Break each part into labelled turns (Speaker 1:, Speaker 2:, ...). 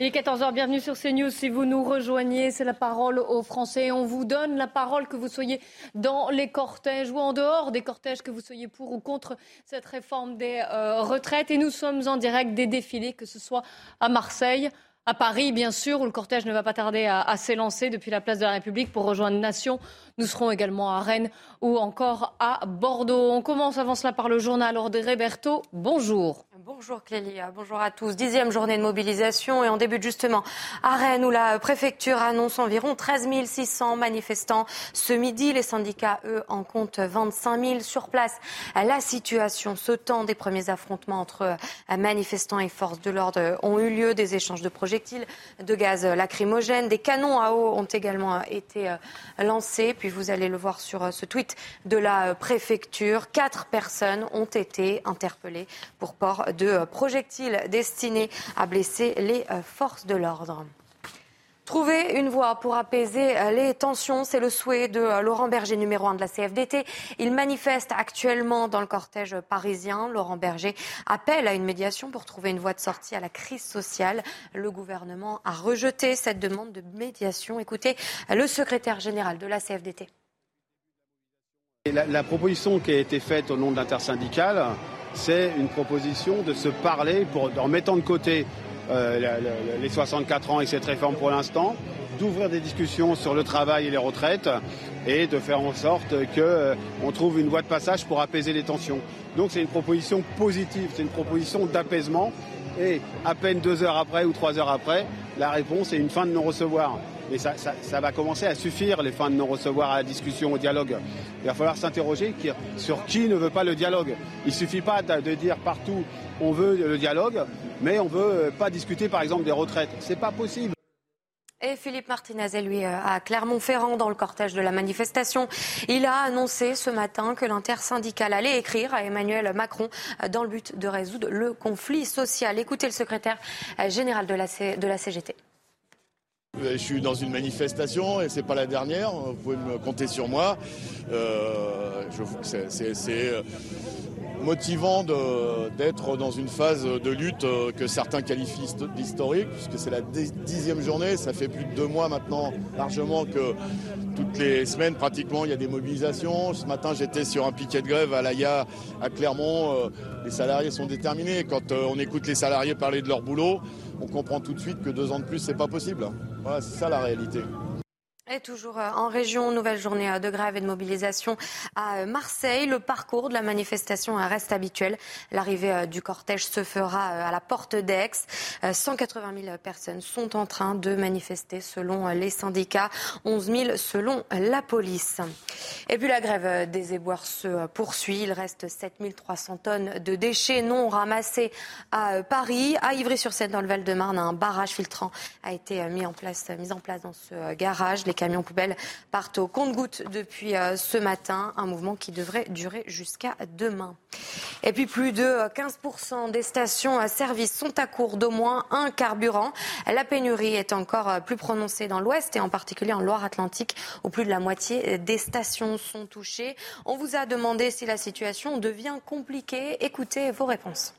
Speaker 1: Il est 14h, bienvenue sur CNews. Si vous nous rejoignez, c'est la parole aux Français. On vous donne la parole que vous soyez dans les cortèges ou en dehors des cortèges, que vous soyez pour ou contre cette réforme des euh, retraites. Et nous sommes en direct des défilés, que ce soit à Marseille, à Paris, bien sûr, où le cortège ne va pas tarder à, s'élancer depuis la place de la République pour rejoindre Nation. Nous serons également à Rennes ou encore à Bordeaux. On commence avant cela par le journal Ordre Berthaud. Bonjour.
Speaker 2: Bonjour Clélia, bonjour à tous. Dixième journée de mobilisation et on débute justement à Rennes où la préfecture annonce environ 13 600 manifestants. Ce midi, les syndicats, eux, en comptent 25 000 sur place. La situation, ce temps des premiers affrontements entre manifestants et forces de l'ordre ont eu lieu. Des échanges de projectiles, de gaz lacrymogènes, des canons à eau ont également été lancés. Puis vous allez le voir sur ce tweet de la préfecture. Quatre personnes ont été interpellées pour port de projectiles destinés à blesser les euh, forces de l'ordre. Trouver une voie pour apaiser euh, les tensions, c'est le souhait de euh, Laurent Berger, numéro un de la CFDT. Il manifeste actuellement dans le cortège parisien. Laurent Berger appelle à une médiation pour trouver une voie de sortie à la crise sociale. Le gouvernement a rejeté cette demande de médiation. Écoutez le secrétaire général de la CFDT.
Speaker 3: La, proposition qui a été faite au nom de l'intersyndicale, c'est une proposition de se parler en mettant de côté euh, les 64 ans et cette réforme pour l'instant, d'ouvrir des discussions sur le travail et les retraites et de faire en sorte qu'on euh, trouve une voie de passage pour apaiser les tensions. Donc c'est une proposition positive, c'est une proposition d'apaisement et à peine deux heures après ou trois heures après, la réponse est une fin de non-recevoir. Mais ça, va commencer à suffire, les fins de non-recevoir à la discussion, au dialogue. Il va falloir s'interroger sur qui ne veut pas le dialogue. Il ne suffit pas de dire partout on veut le dialogue, mais on ne veut pas discuter par exemple des retraites. Ce n'est pas possible.
Speaker 2: Et Philippe Martinez lui, euh, à Clermont-Ferrand, dans le cortège de la manifestation. Il a annoncé ce matin que l'intersyndicale allait écrire à Emmanuel Macron euh, dans le but de résoudre le conflit social. Écoutez le secrétaire euh, général de la, de la CGT.
Speaker 4: Je suis dans une manifestation et c'est pas la dernière. Vous pouvez me compter sur moi. Euh, c'est motivant d'être dans une phase de lutte euh, que certains qualifient d'historique, puisque c'est la dixième journée. Ça fait plus de deux mois maintenant, largement, que toutes les semaines, pratiquement, il y a des mobilisations. Ce matin, j'étais sur un piquet de grève à l'AIA, à Clermont. Euh, les salariés sont déterminés. Quand on écoute les salariés parler de leur boulot, on comprend tout de suite que deux ans de plus, c'est pas possible. Voilà, c'est ça la réalité.
Speaker 2: Et toujours euh, en région, nouvelle journée euh, de grève et de mobilisation à euh, Marseille. Le parcours de la manifestation reste habituel. L'arrivée du cortège se fera à la porte d'Aix. 180 000 personnes sont en train de manifester selon les syndicats, 11 000 selon la police. Et puis la grève des éboueurs se poursuit. Il reste 7 300 tonnes de déchets non ramassés à Paris. À Ivry-sur-Seine, dans le Val-de-Marne, un barrage filtrant a été mis en place, mis en place dans ce garage. Camions poubelles partent au compte-gouttes depuis euh, ce matin, un mouvement qui devrait durer jusqu'à demain. Et puis plus de 15% des stations à service sont à court d'au moins un carburant. La pénurie est encore euh, plus prononcée dans l'Ouest et en particulier en Loire-Atlantique où plus de la moitié des stations sont touchées. On vous a demandé si la situation devient compliquée. Écoutez vos réponses.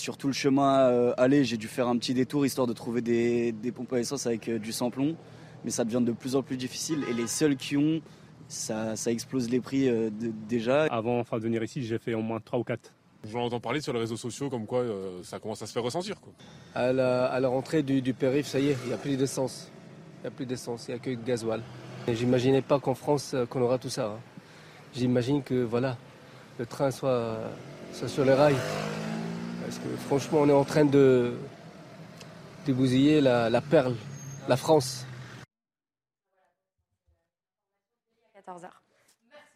Speaker 5: Sur tout le chemin euh, aller, j'ai dû faire un petit détour histoire de trouver des, pompes à essence avec du samplon mais ça devient de plus en plus difficile. Et les seuls qui ont, ça, explose les prix euh, déjà.
Speaker 6: Avant enfin, de venir ici, j'ai fait au moins 3 ou 4.
Speaker 7: J'en entends parler sur les réseaux sociaux comme quoi euh, ça commence à se faire ressentir. Quoi.
Speaker 8: À, la, rentrée du, périph', ça y est, il n'y a plus d'essence. Il n'y a plus d'essence, il n'y a que de gasoil. J'imaginais pas qu'en France, euh, qu'on aura tout ça. Hein. J'imagine que voilà, le train soit, sur les rails. Parce que franchement, on est en train de, de bousiller la, la perle, la France.
Speaker 1: Merci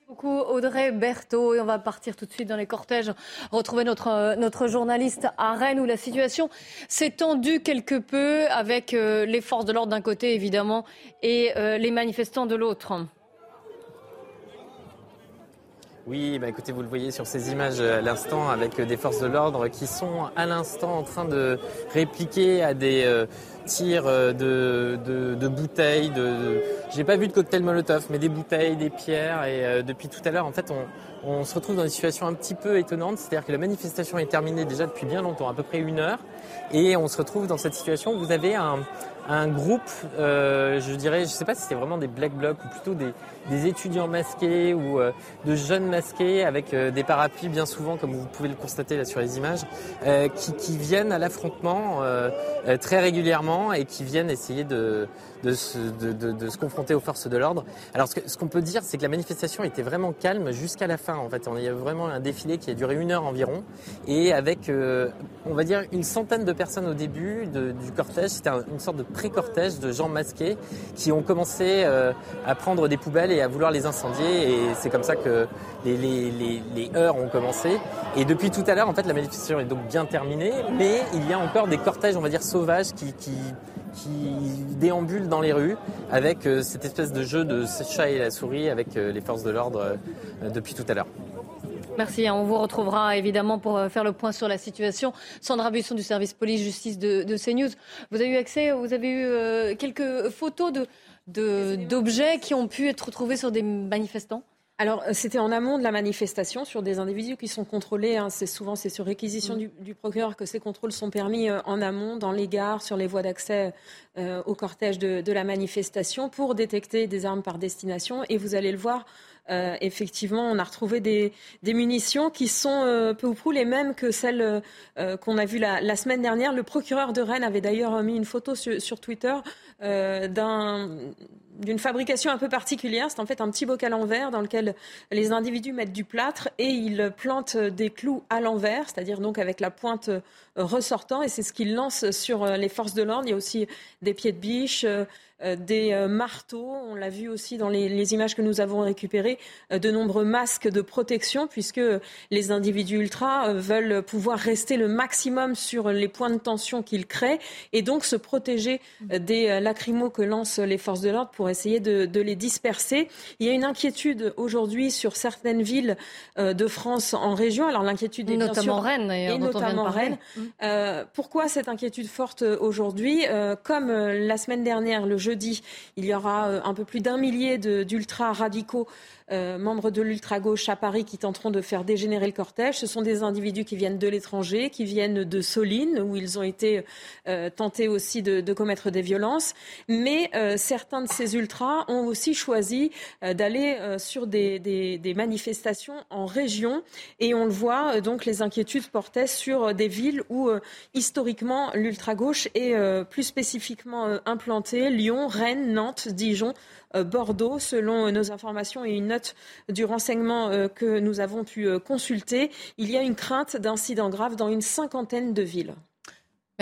Speaker 1: beaucoup Audrey Berthaud. Et on va partir tout de suite dans les cortèges, retrouver notre, euh, notre journaliste à Rennes où la situation s'est tendue quelque peu avec euh, les forces de l'ordre d'un côté évidemment et euh, les manifestants de l'autre.
Speaker 9: Oui, bah écoutez, vous le voyez sur ces images à l'instant avec des forces de l'ordre qui sont à l'instant en train de répliquer à des tirs euh, de, de, de bouteilles. De, J'ai pas vu de cocktail Molotov, mais des bouteilles, des pierres. Et euh, depuis tout à l'heure, en fait, on, se retrouve dans une situation un petit peu étonnante. C'est-à-dire que la manifestation est terminée déjà depuis bien longtemps, à peu près une heure. Et on se retrouve dans cette situation où vous avez un, groupe, euh, je dirais, je sais pas si c'était vraiment des black blocs ou plutôt des, étudiants masqués ou de jeunes masqués avec des parapluies bien souvent, comme vous pouvez le constater là sur les images, qui, viennent à l'affrontement très régulièrement et qui viennent essayer de, de, se, de, de se confronter aux forces de l'ordre. Alors ce, ce qu'on peut dire, c'est que la manifestation était vraiment calme jusqu'à la fin. En fait, on y a vraiment un défilé qui a duré une heure environ et avec, on va dire, une centaine de personnes au début du cortège. C'était une sorte de pré-cortège de gens masqués qui ont commencé euh, à prendre des poubelles et à vouloir les incendier. Et c'est comme ça que les, les, les, les, heures ont commencé. Et depuis tout à l'heure, en fait, la manifestation est donc bien terminée, mais il y a encore des cortèges, on va dire, sauvages qui, qui, qui déambulent dans les rues avec euh, cette espèce de jeu de chat et la souris avec euh, les forces de l'ordre depuis tout à l'heure.
Speaker 1: Merci. Hein. On vous retrouvera évidemment pour euh, faire le point sur la situation. Sandra Buisson du service police-justice de, de, CNews. Vous avez eu accès, vous avez eu euh, quelques photos d'objets qui ont pu être retrouvés sur des manifestants?
Speaker 10: Alors, euh, c'était en amont de la manifestation sur des individus qui sont contrôlés. Hein. C'est souvent c'est sur réquisition mmh. du, du, procureur que ces contrôles sont permis euh, en amont, dans les gares, sur les voies d'accès euh, au cortège de, de, la manifestation, pour détecter des armes par destination. Et vous allez le voir, euh, effectivement, on a retrouvé des, des munitions qui sont peu ou prou les mêmes que celles qu'on a vues la, la, semaine dernière. Le procureur de Rennes avait d'ailleurs mis une photo sur, sur Twitter d'un d'une fabrication un peu particulière. C'est en fait un petit bocal en verre dans lequel les individus mettent du plâtre et ils plantent des clous à l'envers, c'est-à-dire donc avec la pointe ressortant. Et c'est ce qu'ils lancent sur les forces de l'ordre. Il y a aussi des pieds de biche, euh, des euh, marteaux. On l'a vu aussi dans les, images que nous avons récupérées, euh, de nombreux masques de protection, puisque les individus ultra veulent pouvoir rester le maximum sur les points de tension qu'ils créent et donc se protéger des lacrymos que lancent les forces de l'ordre pour essayer de, de, les disperser. Il y a une inquiétude aujourd'hui sur certaines villes de France en région. Alors l'inquiétude est
Speaker 1: notamment
Speaker 10: bien sûr,
Speaker 1: Rennes
Speaker 10: et notamment Rennes. Euh, pourquoi cette inquiétude forte aujourd'hui euh, Comme la semaine dernière, le jeu jeudi, il y aura euh, un peu plus d'un millier d'ultra radicaux euh, membres de l'ultra-gauche à Paris qui tenteront de faire dégénérer le cortège. Ce sont des individus qui viennent de l'étranger, qui viennent de Soline, où ils ont été euh, tentés aussi de, commettre des violences. Mais euh, certains de ces ultras ont aussi choisi d'aller sur des, des, manifestations en région. Et on le voit, donc les inquiétudes portaient sur des villes où historiquement l'ultra-gauche est plus spécifiquement implantée. Lyon, Rennes, Nantes, Dijon Bordeaux, selon nos informations et une note du renseignement euh, que nous avons pu euh, consulter. Il y a une crainte d'incidents graves dans une cinquantaine de villes.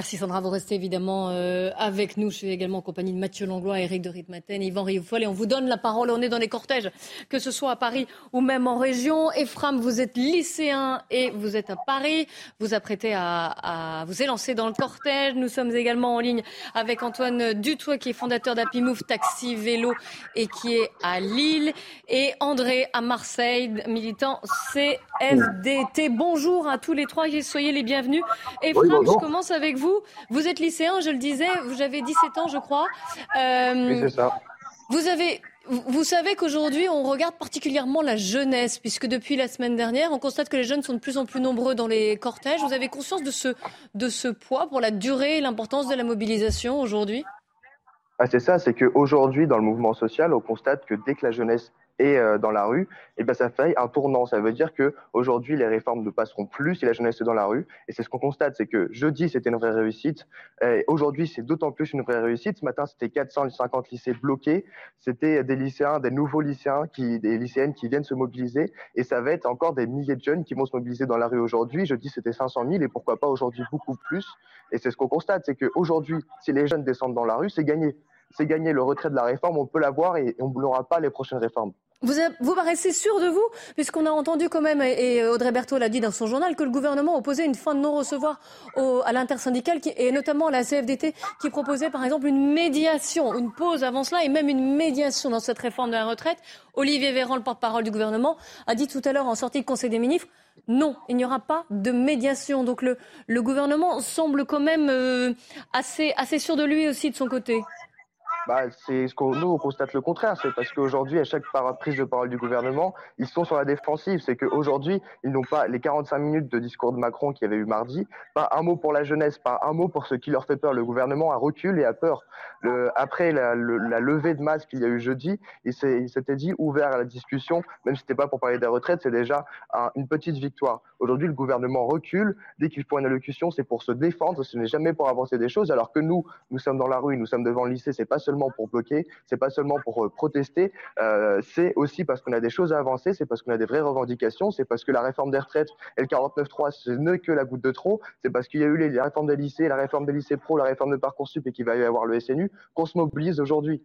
Speaker 1: Merci Sandra, vous restez évidemment euh, avec nous. Je suis également en compagnie de Mathieu Langlois, Eric de Ritmaten, Yvan Rioufol et on vous donne la parole. On est dans les cortèges, que ce soit à Paris ou même en région. Ephraim, vous êtes lycéen et vous êtes à Paris. Vous apprêtez à, à vous élancer dans le cortège. Nous sommes également en ligne avec Antoine Dutoit qui est fondateur d'Apimouf Taxi Vélo et qui est à Lille et André à Marseille, militant CFDT. Bonjour à tous les trois, soyez les bienvenus. Ephraim, oui, je commence avec vous vous. Vous êtes lycéen, je le disais, vous avez 17 ans, je crois.
Speaker 11: Euh, oui, c'est ça.
Speaker 1: Vous avez. Vous savez qu'aujourd'hui, on regarde particulièrement la jeunesse, puisque depuis la semaine dernière, on constate que les jeunes sont de plus en plus nombreux dans les cortèges. Vous avez conscience de ce, de ce poids pour la durée et l'importance de la mobilisation aujourd'hui?
Speaker 11: Ah, C'est ça, c'est qu'aujourd'hui, dans le mouvement social, on constate que dès que la jeunesse et euh, dans la rue, et ben ça fait un tournant. Ça veut dire que aujourd'hui les réformes ne passeront plus si la jeunesse est dans la rue. Et c'est ce qu'on constate, c'est que jeudi c'était une vraie réussite. Aujourd'hui c'est d'autant plus une vraie réussite. Ce matin c'était 450 lycées bloqués. C'était des lycéens, des nouveaux lycéens, qui, des lycéennes qui viennent se mobiliser. Et ça va être encore des milliers de jeunes qui vont se mobiliser dans la rue aujourd'hui. Jeudi c'était 500 000 et pourquoi pas aujourd'hui beaucoup plus. Et c'est ce qu'on constate, c'est qu'aujourd'hui si les jeunes descendent dans la rue, c'est gagné c'est gagné le retrait de la réforme, on peut l'avoir et on n'aura pas les prochaines réformes.
Speaker 1: Vous, paraissez sûr de vous, puisqu'on a entendu quand même, et Audrey Berthaud l'a dit dans son journal, que le gouvernement opposait une fin de non-recevoir à l'intersyndicale, et notamment à la CFDT, qui proposait par exemple une médiation, une pause avant cela, et même une médiation dans cette réforme de la retraite. Olivier Véran, le porte-parole du gouvernement, a dit tout à l'heure en sortie de Conseil des ministres, non, il n'y aura pas de médiation. Donc le, gouvernement semble quand même euh, assez sûr de lui aussi de son côté
Speaker 11: bah, c'est ce qu'on nous on constate le contraire. C'est parce qu'aujourd'hui, à chaque prise de parole du gouvernement, ils sont sur la défensive. C'est qu'aujourd'hui, ils n'ont pas les 45 minutes de discours de Macron qu'il y avait eu mardi, pas un mot pour la jeunesse, pas un mot pour ce qui leur fait peur. Le gouvernement a recul et a peur. Le, après la, levée de masque qu'il y a eu jeudi, il s'était dit ouvert à la discussion, même si c'était pas pour parler des retraites, c'est déjà une petite victoire. Aujourd'hui, le gouvernement recule. Dès qu'il faut une allocution, c'est pour se défendre. Ce n'est jamais pour avancer des choses. Alors que nous, nous sommes dans la rue, nous sommes devant le lycée. C'est pas seulement pour bloquer, c'est pas seulement pour euh, protester, euh, c'est aussi parce qu'on a des choses à avancer, c'est parce qu'on a des vraies revendications, c'est parce que la réforme des retraites et le 49.3, ce n'est que la goutte de trop, c'est parce qu'il y a eu les, la réforme des lycées, la réforme des lycées pro, la réforme de Parcoursup et qu'il va y avoir le SNU, qu'on se mobilise aujourd'hui.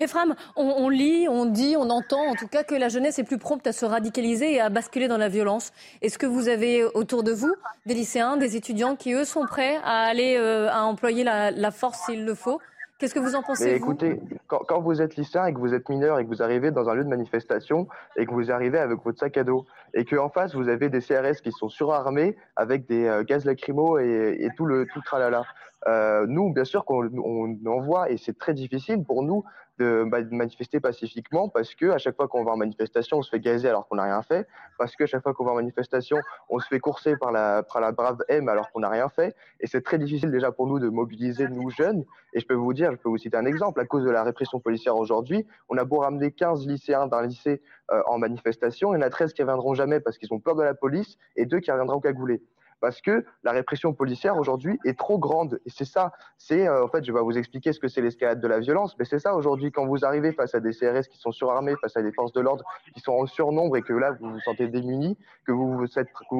Speaker 1: Ephraim, on, lit, on dit, on entend en tout cas que la jeunesse est plus prompte à se radicaliser et à basculer dans la violence. Est-ce que vous avez autour de vous des lycéens, des étudiants qui, eux, sont prêts à aller euh, à employer la force s'il le faut? Qu'est-ce que vous en pensez
Speaker 11: Écoutez, quand, vous êtes lycéen et que vous êtes mineur et que vous arrivez dans un lieu de manifestation et que vous arrivez avec votre sac à dos et qu'en face vous avez des CRS qui sont surarmés avec des euh, gaz lacrymaux et, tout le tout tralala. Euh, nous, bien sûr qu'on on envoie et c'est très difficile pour nous de, manifester pacifiquement parce que à chaque fois qu'on va en manifestation, on se fait gazer alors qu'on n'a rien fait, parce que à chaque fois qu'on va en manifestation, on se fait courser par la, par la brave M alors qu'on n'a rien fait. Et c'est très difficile déjà pour nous de mobiliser nous jeunes. Et je peux vous dire, je peux vous citer un exemple, à cause de la répression policière aujourd'hui, on a beau ramener 15 lycéens d'un lycée euh, en manifestation, il y en a 13 qui reviendront jamais parce qu'ils ont peur de la police et deux qui reviendront cagoulés parce que la répression policière aujourd'hui est trop grande. Et c'est ça, c'est euh, en fait, je vais vous expliquer ce que c'est l'escalade de la violence, mais c'est ça aujourd'hui quand vous arrivez face à des CRS qui sont surarmés, face à des forces de l'ordre qui sont en surnombre et que là vous vous sentez démunis, que vous vous,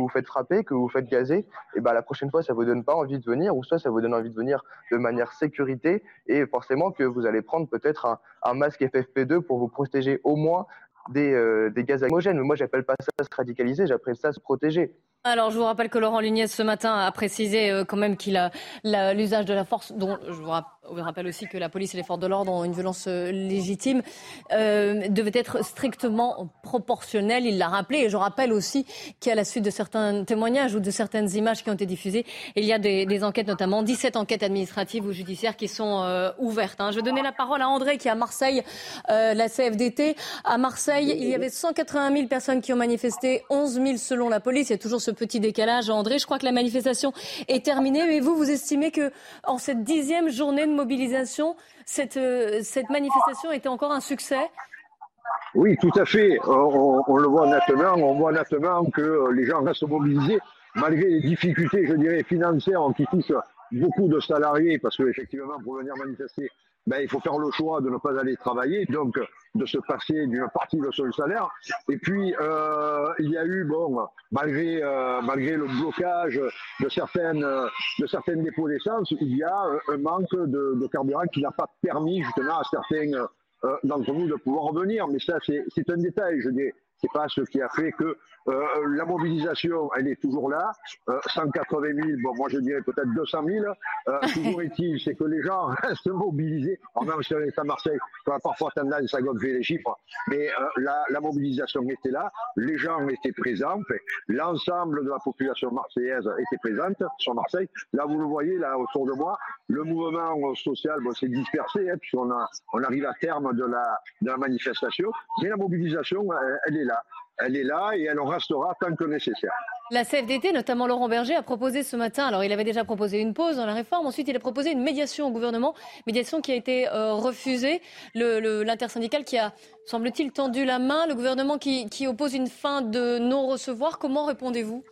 Speaker 11: faites, frapper, que vous vous faites gazer, et ben la prochaine fois ça vous donne pas envie de venir, ou soit ça vous donne envie de venir de manière sécurité, et forcément que vous allez prendre peut-être un, masque FFP2 pour vous protéger au moins des, euh, des gaz lacrymogènes. Moi, j'appelle pas ça se radicaliser, j'appelle ça se protéger.
Speaker 1: Alors, je vous rappelle que Laurent Lugnès, ce matin, a précisé euh, quand même qu'il a l'usage de la force, dont je vous rappelle aussi que la police et les forces de l'ordre ont une violence euh, légitime, euh, devait être strictement proportionnelle. Il l'a rappelé. Et je rappelle aussi qu'à la suite de certains témoignages ou de certaines images qui ont été diffusées, il y a des, enquêtes, notamment 17 enquêtes administratives ou judiciaires qui sont euh, ouvertes. Hein. Je vais donner la parole à André qui est à Marseille, la CFDT. À Marseille, il y avait 180 000 personnes qui ont manifesté, 11 000 selon la police. Il y a toujours ce petit décalage. André, je crois que la manifestation est terminée. Mais vous, vous estimez que en cette dixième journée de mobilisation, cette, euh, cette manifestation était encore un succès?
Speaker 12: Oui, tout à fait. On, le voit nettement. On voit nettement que les gens restent mobilisés malgré les difficultés, je dirais, financières qui touchent beaucoup de salariés, parce qu'effectivement, pour venir manifester, ben, il faut faire le choix de ne pas aller travailler, donc de se passer d'une partie de son salaire. Et puis, euh, il y a eu, bon, malgré, euh, malgré le blocage de certaines, de certaines dépôts d'essence, il y a un manque de, de carburant qui n'a pas permis justement à certains euh, d'entre nous de pouvoir revenir. Mais ça, c'est un détail, je dis. C'est pas ce qui a fait que euh, la mobilisation, elle est toujours là. Euh, 180 000, bon, moi je dirais peut-être 200 000. Euh, toujours est-il, c'est que les gens restent mobilisés. En même si on est à Marseille, on a parfois tendance à gonfler les chiffres, mais euh, la, la, mobilisation était là, les gens étaient présents, l'ensemble de la population marseillaise était présente sur Marseille. Là, vous le voyez, là, autour de moi, le mouvement social bon, s'est dispersé, hein, puisqu'on on arrive à terme de la, de la manifestation, mais la mobilisation, elle est là elle est là et elle en restera tant que nécessaire.
Speaker 1: La CFDT, notamment Laurent Berger, a proposé ce matin, alors il avait déjà proposé une pause dans la réforme, ensuite il a proposé une médiation au gouvernement, médiation qui a été euh, refusée, l'intersyndicale qui a, semble-t-il, tendu la main, le gouvernement qui, qui oppose une fin de non-recevoir. Comment répondez-vous?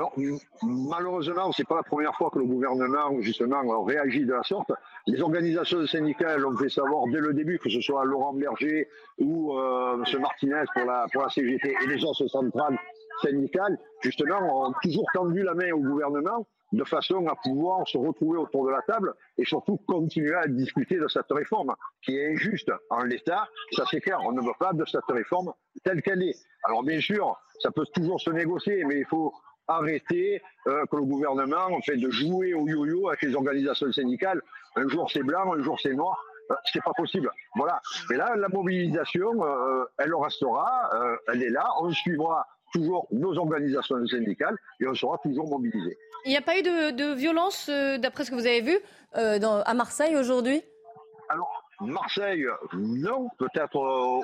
Speaker 12: Alors, malheureusement, c'est pas la première fois que le gouvernement, justement, réagit de la sorte. Les organisations syndicales ont fait savoir dès le début, que ce soit Laurent Berger ou euh, M. Martinez pour la, pour la CGT et les autres centrales, syndicales, justement, ont toujours tendu la main au gouvernement de façon à pouvoir se retrouver autour de la table et surtout continuer à discuter de cette réforme qui est injuste en l'état. Ça c'est clair, on ne veut pas de cette réforme telle qu'elle est. Alors bien sûr, ça peut toujours se négocier, mais il faut arrêter euh, que le gouvernement en fait de jouer au yo-yo avec les organisations syndicales. Un jour c'est blanc, un jour c'est noir. Euh, c'est pas possible. Voilà. Mais là, la mobilisation, euh, elle restera, euh, elle est là. On suivra toujours nos organisations syndicales et on sera toujours mobilisés.
Speaker 1: Il n'y a pas eu de, de violence, d'après ce que vous avez vu, dans- à Marseille aujourd'hui?
Speaker 12: Alors, Marseille, non, peut-être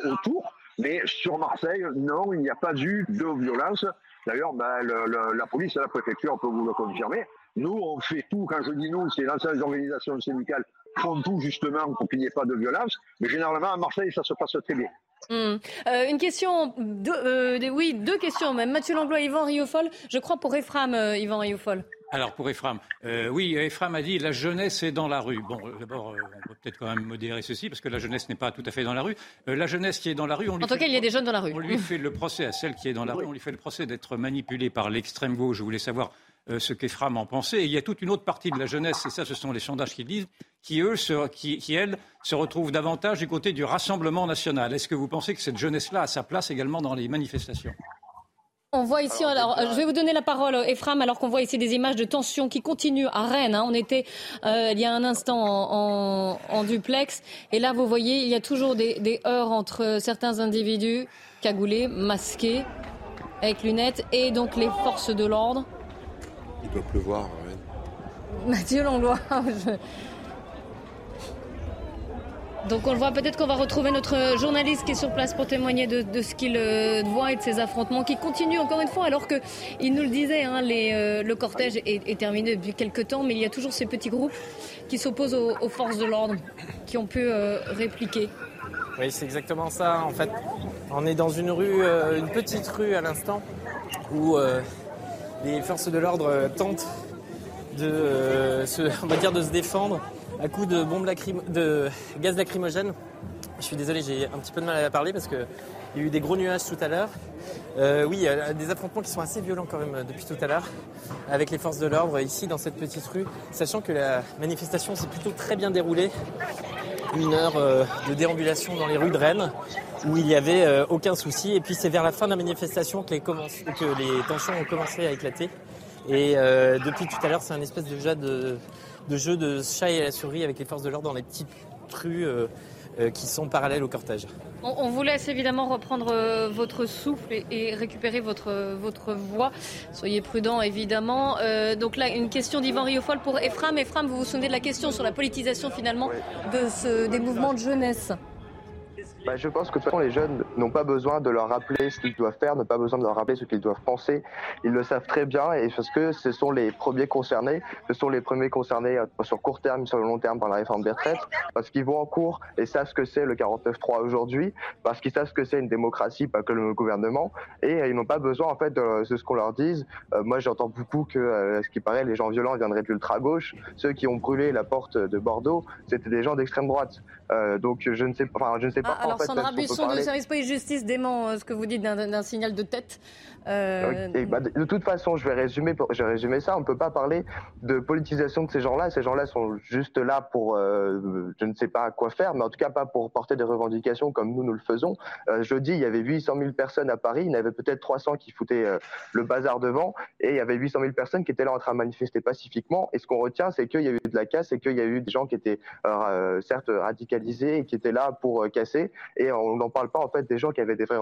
Speaker 12: autour, mais sur Marseille, non, il n'y a pas eu de violence. D'ailleurs, ben, la police et la préfecture peuvent vous le confirmer. Nous, on fait tout, quand je dis nous, c'est l'ensemble des organisations syndicales font tout justement pour qu'il n'y ait pas de violence. Mais généralement, à Marseille, ça se passe très bien.
Speaker 1: Hmm. Euh, une question, euh, oui, deux questions même. Mathieu Langlois, Yvan Riofol, je crois pour Ephraim, euh, Yvan Riofol.
Speaker 13: Alors pour Ephraim, euh, oui, Ephraim a dit la jeunesse est dans la rue. Bon, euh, d'abord, euh, on peut peut-être quand même modérer ceci parce que la jeunesse n'est pas tout à fait dans la rue. Euh, la jeunesse qui est dans la rue, on lui
Speaker 1: En tout
Speaker 13: fait
Speaker 1: cas,
Speaker 13: le
Speaker 1: il y a des jeunes dans la rue.
Speaker 13: On lui fait le procès à celle qui est dans la rue. On lui fait le procès d'être manipulée par l'extrême gauche. Je voulais savoir ce qu'Ephraim en pensait. Et il y a toute une autre partie de la jeunesse, et ça, ce sont les sondages qui le disent, qui eux, se- qui, qui elles, se retrouvent davantage du côté du Rassemblement national. Est-ce que vous pensez que cette jeunesse-là a sa place également dans les manifestations?
Speaker 1: On voit ici, alors, je vais vous donner la parole, Ephraim, alors qu'on voit ici des images de tension qui continuent à Rennes. hein. On était euh, il y a un instant en, en- en duplex, et là, vous voyez, il y a toujours des, des heurts entre certains individus cagoulés, masqués, avec lunettes, et donc les forces de l'ordre.
Speaker 14: Il doit pleuvoir. ouais.
Speaker 1: Mathieu Langlois. je- Donc on le voit, peut-être qu'on va retrouver notre journaliste qui est sur place pour témoigner de, ce qu'il euh, voit et de ces affrontements qui continuent encore une fois, alors que il nous le disait, hein, euh, le cortège est, terminé depuis quelques temps, mais il y a toujours ces petits groupes qui s'opposent aux, forces de l'ordre, qui ont pu euh, répliquer.
Speaker 9: Oui, c'est exactement ça. En fait, on est dans une rue, une petite rue à l'instant, où les forces de l'ordre tentent de se défendre à coups de bombes de gaz lacrymogène. Je suis désolé, j'ai un petit peu de mal à parler parce que il y a eu des gros nuages tout à l'heure. Euh, oui, des affrontements qui sont assez violents quand même euh, depuis tout à l'heure avec les forces de l'ordre ici dans cette petite rue, sachant que la manifestation s'est plutôt très bien déroulée une heure euh, de déambulation dans les rues de Rennes où il n'y avait euh, aucun souci. Et puis c'est vers la fin de la manifestation que les, tensions ont commencé à éclater. Et depuis tout à l'heure, c'est un espèce de jeu de, de jeu de chat et la souris avec les forces de l'ordre dans les petites rues euh, euh, qui sont parallèles au cortège.
Speaker 1: On, on vous laisse évidemment reprendre euh, votre souffle et, et récupérer votre, votre voix. Soyez prudents, évidemment. Euh, donc là, une question d'Yvan Riofol pour Ephraim. Ephraim, vous vous souvenez de la question sur la politisation finalement de ce, des mouvements de jeunesse?
Speaker 11: Bah, je pense que de toute façon, les jeunes n'ont pas besoin de leur rappeler ce qu'ils doivent faire, n'ont pas besoin de leur rappeler ce qu'ils doivent penser. Ils le savent très bien et parce que ce sont les premiers concernés, ce sont les premiers concernés euh, sur court terme, sur le long terme par la réforme des retraites, parce qu'ils vont en cours et savent ce que c'est le 49-3 aujourd'hui, parce qu'ils savent ce que c'est une démocratie, pas que le gouvernement, et euh, ils n'ont pas besoin en fait de, de ce qu'on leur dise. Euh, moi, j'entends beaucoup que, euh, ce qui paraît, les gens violents viendraient de l'ultra-gauche. Ceux qui ont brûlé la porte de Bordeaux, c'était des gens d'extrême droite. Euh, donc je ne sais pas, enfin, je ne sais pas.
Speaker 1: Ah, alors
Speaker 11: en fait,
Speaker 1: Sandra Buisson de Service Police Justice dément euh, ce que vous dites d'un signal de tête. Euh,
Speaker 11: bah, de toute façon, je vais résumer, je vais ça. On ne peut pas parler de politisation de ces gens-là. Ces gens-là sont juste là pour, euh, je ne sais pas quoi faire, mais en tout cas pas pour porter des revendications comme nous nous le faisons. Euh, jeudi, il y avait 800 000 personnes à Paris. Il y en avait peut-être 300 qui foutaient euh, le bazar devant, et il y avait 800 000 personnes qui étaient là en train de manifester pacifiquement. Et ce qu'on retient, c'est qu'il y a eu de la casse, et qu'il y a eu des gens qui étaient certes radicalisés et qui étaient là pour casser. Et on n'en parle pas en fait des gens qui avaient des vraies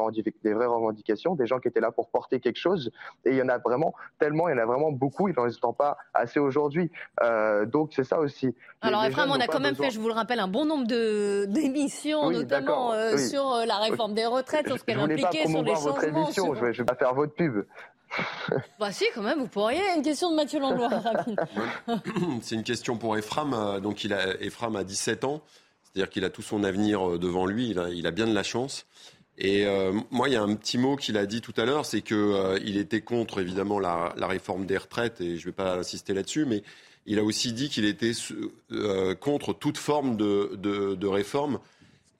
Speaker 11: revendications, des gens qui étaient là pour porter quelque chose. Et il y en a vraiment tellement, il y en a vraiment beaucoup. Il n'en reste pas assez aujourd'hui. Euh, donc c'est ça aussi.
Speaker 1: Alors Ephraim, on a quand même
Speaker 11: besoin-
Speaker 1: fait, je vous le rappelle, un bon nombre de d'émissions,
Speaker 11: Oui,
Speaker 1: notamment euh,
Speaker 11: oui.
Speaker 1: sur euh, la réforme des retraites, sur ce qu'elle impliquait, sur les
Speaker 11: promouvoir votre
Speaker 1: changements.
Speaker 11: émission.
Speaker 1: sur-
Speaker 11: Je, vais, je vais pas faire votre pub.
Speaker 1: Bah si, quand même, vous pourriez. Une question de Mathieu Langlois, rapide.
Speaker 14: C'est une question pour Ephraim. Donc, il a, Ephraim a 17 ans. C'est-à-dire qu'il a tout son avenir devant lui. Il a, il a bien de la chance. Et euh, moi, il y a un petit mot qu'il a dit tout à l'heure, c'est qu'il il était contre, évidemment, la, réforme des retraites, et je ne vais pas insister là-dessus, mais il a aussi dit qu'il était euh, contre toute forme de, de, de réforme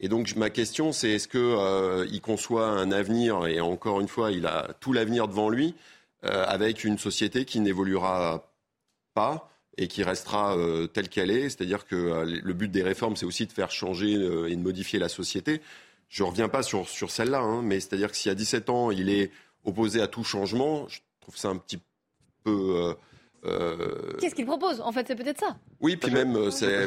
Speaker 14: Et donc ma question, c'est est-ce qu'il euh, conçoit un avenir, et encore une fois, il a tout l'avenir devant lui, euh, avec une société qui n'évoluera pas et qui restera euh, telle qu'elle est? C'est-à-dire que euh, le but des réformes, c'est aussi de faire changer euh, et de modifier la société. Je ne reviens pas sur, sur celle-là, hein, mais c'est-à-dire que s'il y a 17 ans, il est opposé à tout changement, je trouve ça un petit peu...
Speaker 1: Qu'est-ce qu'il propose? En fait, c'est peut-être ça.
Speaker 14: Oui, puis même, c'est,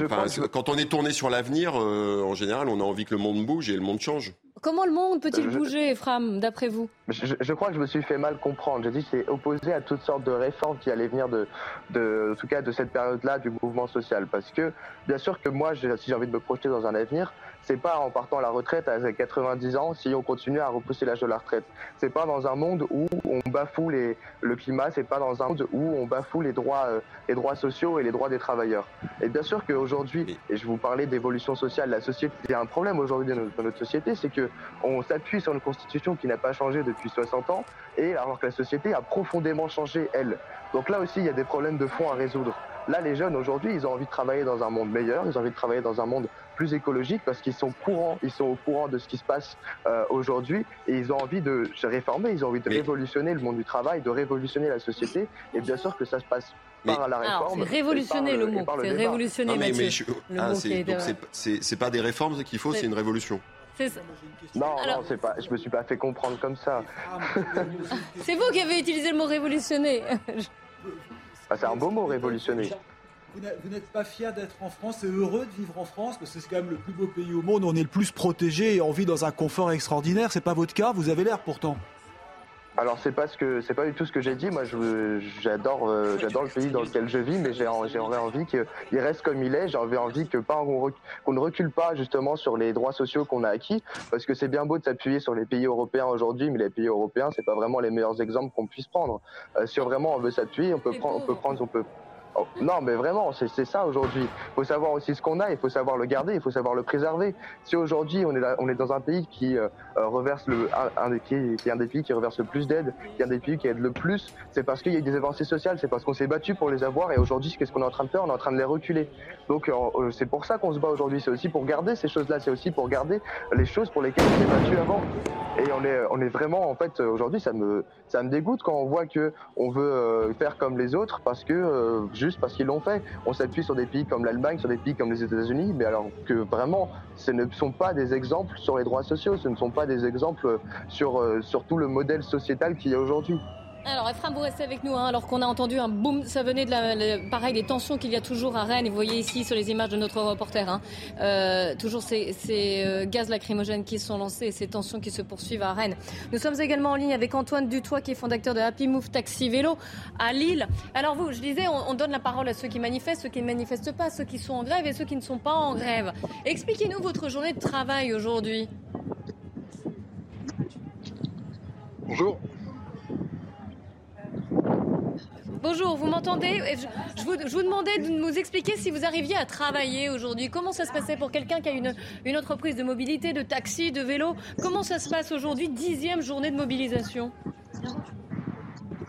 Speaker 14: quand on est tourné sur l'avenir, en général, on a envie que le monde bouge et le monde change.
Speaker 1: Comment le monde peut-il bouger, Ephraim, d'après vous?
Speaker 11: Je, crois que je me suis fait mal comprendre. J'ai dit que c'est opposé à toutes sortes de réformes qui allaient venir de, de en tout cas, de cette période-là du mouvement social. Parce que, bien sûr que moi, si j'ai envie de me projeter dans un avenir, c'est pas en partant à la retraite à 90 ans si on continue à repousser l'âge de la retraite. C'est pas dans un monde où on bafoue les, le climat, c'est pas dans un monde où on bafoue les droits, euh, les droits sociaux et les droits des travailleurs. Et bien sûr qu'aujourd'hui, et je vous parlais d'évolution sociale, la société, il y a un problème aujourd'hui dans notre société, c'est que on s'appuie sur une constitution qui n'a pas changé depuis 60 ans, et alors que la société a profondément changé elle. Donc là aussi, il y a des problèmes de fond à résoudre. Là, les jeunes aujourd'hui, ils ont envie de travailler dans un monde meilleur, ils ont envie de travailler dans un monde plus écologique parce qu'ils sont courants, ils sont au courant de ce qui se passe euh, aujourd'hui et ils ont envie de se réformer, ils ont envie de révolutionner le monde du travail, de révolutionner la société. Et bien sûr que ça se passe par la réforme.
Speaker 1: C'est révolutionner le, mot, c'est révolutionner
Speaker 14: non, mais,
Speaker 1: Mathieu.
Speaker 14: Ah, c'est pas des réformes qu'il faut, c'est une révolution.
Speaker 11: Non, non, c'est pas. Je me suis pas fait comprendre comme ça.
Speaker 1: c'est vous qui avez utilisé le mot révolutionner.
Speaker 11: Ah, c'est un beau mot, révolutionner.
Speaker 15: Vous n'êtes pas fier d'être en France et heureux de vivre en France parce que c'est quand même le plus beau pays au monde. On est le plus protégé et on vit dans un confort extraordinaire. C'est pas votre cas. Vous avez l'air pourtant.
Speaker 11: Alors c'est pas ce que c'est pas du tout ce que j'ai dit. Moi, j'adore euh, j'adore le pays dans lequel je vis, mais j'ai envie qu'il reste comme il est. J'ai envie que pas qu'on ne recule pas justement sur les droits sociaux qu'on a acquis, parce que c'est bien beau de s'appuyer sur les pays européens aujourd'hui, mais les pays européens c'est pas vraiment les meilleurs exemples qu'on puisse prendre. Euh, si vraiment on veut s'appuyer, on peut prendre, on peut prendre, on peut Oh, non, mais vraiment, c'est ça aujourd'hui. Il faut savoir aussi ce qu'on a, il faut savoir le garder, il faut savoir le préserver. Si aujourd'hui on est on est dans un pays qui euh, euh, reverse le qui, est un des pays qui reverse le plus d'aide, qui est un des pays qui aide le plus, c'est parce qu'il y a des avancées sociales, c'est parce qu'on s'est battu pour les avoir et aujourd'hui qu'est-ce qu'on est en train de faire? On est en train de les reculer. Donc euh, c'est pour ça qu'on se bat aujourd'hui. C'est aussi pour garder ces choses-là, c'est aussi pour garder les choses pour lesquelles on s'est battu avant. Et on est on est vraiment en fait aujourd'hui ça me ça me dégoûte quand on voit que on veut faire comme les autres parce que juste parce qu'ils l'ont fait. On s'appuie sur des pays comme l'Allemagne, sur des pays comme les États-Unis, mais alors que vraiment, ce ne sont pas des exemples sur les droits sociaux, ce ne sont pas des exemples sur, euh, sur tout le modèle sociétal qu'il y a aujourd'hui.
Speaker 1: Alors, Ephraim, vous restez avec nous, hein, alors qu'on a entendu un boom, ça venait de la, pareil, des tensions qu'il y a toujours à Rennes, vous voyez ici sur les images de notre reporter, hein, euh, toujours ces, euh, gaz lacrymogènes qui sont lancés et ces tensions qui se poursuivent à Rennes. Nous sommes également en ligne avec Antoine Dutoit, qui est fondateur de Happy Move Taxi Vélo à Lille. Alors vous, je disais, on, donne la parole à ceux qui manifestent, ceux qui ne manifestent pas, ceux qui sont en grève et ceux qui ne sont pas en grève. Expliquez-nous votre journée de travail aujourd'hui.
Speaker 16: Bonjour.
Speaker 1: Bonjour, vous m'entendez? Je, vous, demandais de nous expliquer si vous arriviez à travailler aujourd'hui. Comment ça se passait pour quelqu'un qui a une, une entreprise de mobilité, de taxi, de vélo? Comment ça se passe aujourd'hui, dixième journée de mobilisation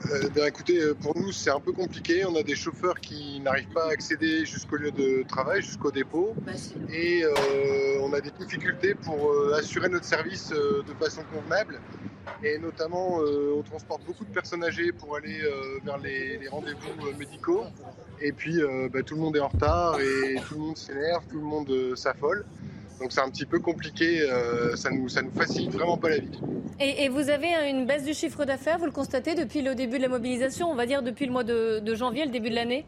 Speaker 16: euh, ben, écoutez, euh, pour nous, c'est un peu compliqué. On a des chauffeurs qui n'arrivent pas à accéder jusqu'au lieu de travail, jusqu'au dépôt. Bah, et euh, on a des difficultés pour assurer notre service de façon convenable. Et notamment, on transporte beaucoup de personnes âgées pour aller vers les, rendez-vous médicaux. Et puis, bah, tout le monde est en retard et tout le monde s'énerve, tout le monde s'affole. Donc c'est un petit peu compliqué, euh, ça nous, ça nous facilite vraiment pas la vie.
Speaker 1: Et, vous avez une baisse du chiffre d'affaires, vous le constatez depuis le début de la mobilisation, on va dire depuis le mois de, janvier, le début de l'année?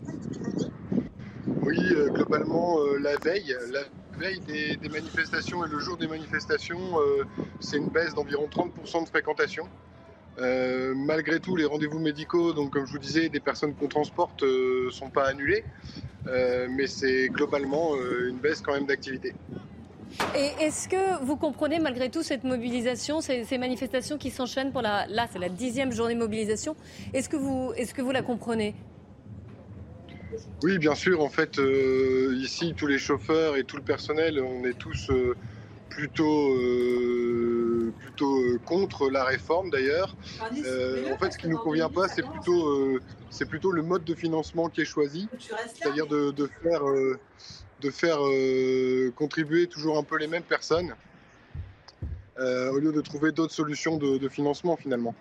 Speaker 16: Oui, euh, globalement, euh, la veille, la veille des, manifestations et le jour des manifestations, c'est une baisse d'environ 30% de fréquentation. malgré tout, les rendez-vous médicaux, donc comme je vous disais, des personnes qu'on transporte ne sont pas annulés, mais c'est globalement une baisse quand même d'activité.
Speaker 1: Et est-ce que vous comprenez malgré tout cette mobilisation, ces, manifestations qui s'enchaînent pour la, là, c'est la dixième journée de mobilisation. Est-ce que vous, est-ce que vous la comprenez?
Speaker 16: Oui, bien sûr. En fait, euh, ici, tous les chauffeurs et tout le personnel, on est tous euh, plutôt euh, plutôt contre la réforme d'ailleurs. en fait, ce qui nous convient pas, c'est plutôt, c'est plutôt le mode de financement qui est choisi, c'est-à-dire de, de, faire, de faire contribuer toujours un peu les mêmes personnes. au lieu de trouver d'autres solutions de, de financement finalement.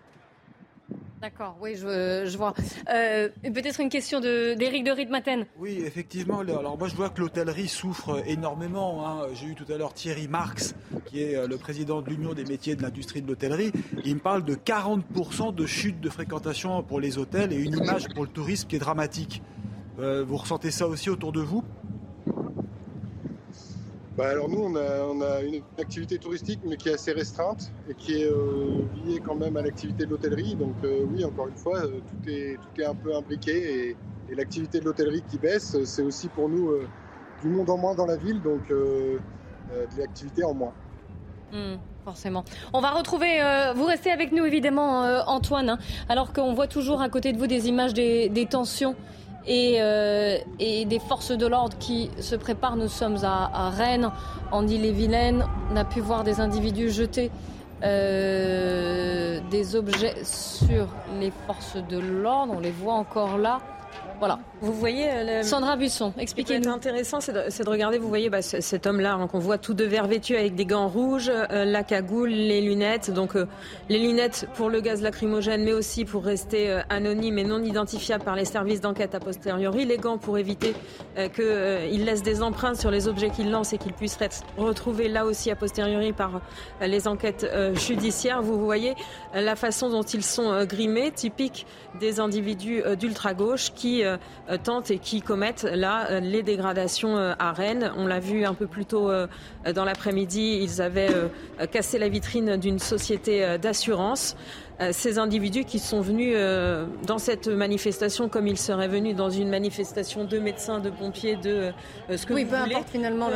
Speaker 1: D'accord, oui, je, vois. Euh, peut-être une question d'Éric de, Ritmaten.
Speaker 15: Oui, effectivement. Alors moi, je vois que l'hôtellerie souffre énormément. Hein. J'ai eu tout à l'heure Thierry Marx, qui est euh, le président de l'Union des métiers de l'industrie de l'hôtellerie. Il me parle de 40% de chute de fréquentation pour les hôtels et une image pour le tourisme qui est dramatique. Euh, vous ressentez ça aussi autour de vous?
Speaker 16: Bah, alors nous, on a, une activité touristique, mais qui est assez restreinte et qui est euh, liée quand même à l'activité de l'hôtellerie. Donc euh, oui, encore une fois, euh, tout, est, un peu imbriqué et, l'activité de l'hôtellerie qui baisse, c'est aussi pour nous du monde en moins dans la ville, donc de l'activité en moins.
Speaker 1: Hmm, forcément. On va retrouver, vous restez avec nous évidemment Antoine, hein, alors qu'on voit toujours à côté de vous des images des tensions euh, et, des forces de l'ordre qui se préparent. Nous sommes à, Rennes, en Ille-et-Vilaine. On a pu voir des individus jeter euh, des objets sur les forces de l'ordre. On les voit encore là. Voilà.
Speaker 10: Vous voyez, euh,
Speaker 1: Sandra Busson, expliquez-nous.
Speaker 10: Ce intéressant, c'est de, regarder, vous voyez bah, cet homme-là hein, qu'on voit tout de vert vêtu avec des gants rouges, euh, la cagoule, les lunettes. Donc euh, les lunettes pour le gaz lacrymogène, mais aussi pour rester anonyme et non identifiable par les services d'enquête a posteriori. Les gants pour éviter qu'il laisse des empreintes sur les objets qu'il lance et qu'ils puissent être retrouvés là aussi a posteriori par les enquêtes judiciaires. Vous voyez la façon dont ils sont grimés, typique des individus d'ultra-gauche qui euh, tentent et qui commettent là euh, les dégradations euh, à Rennes. On l'a vu un peu plus tôt dans l'après-midi, ils avaient cassé la vitrine d'une société d'assurance ces individus qui sont venus dans cette manifestation comme ils seraient venus dans une manifestation de médecins, de pompiers, de ce que
Speaker 1: oui,
Speaker 10: vous
Speaker 1: peu
Speaker 10: voulez.
Speaker 1: Importe finalement.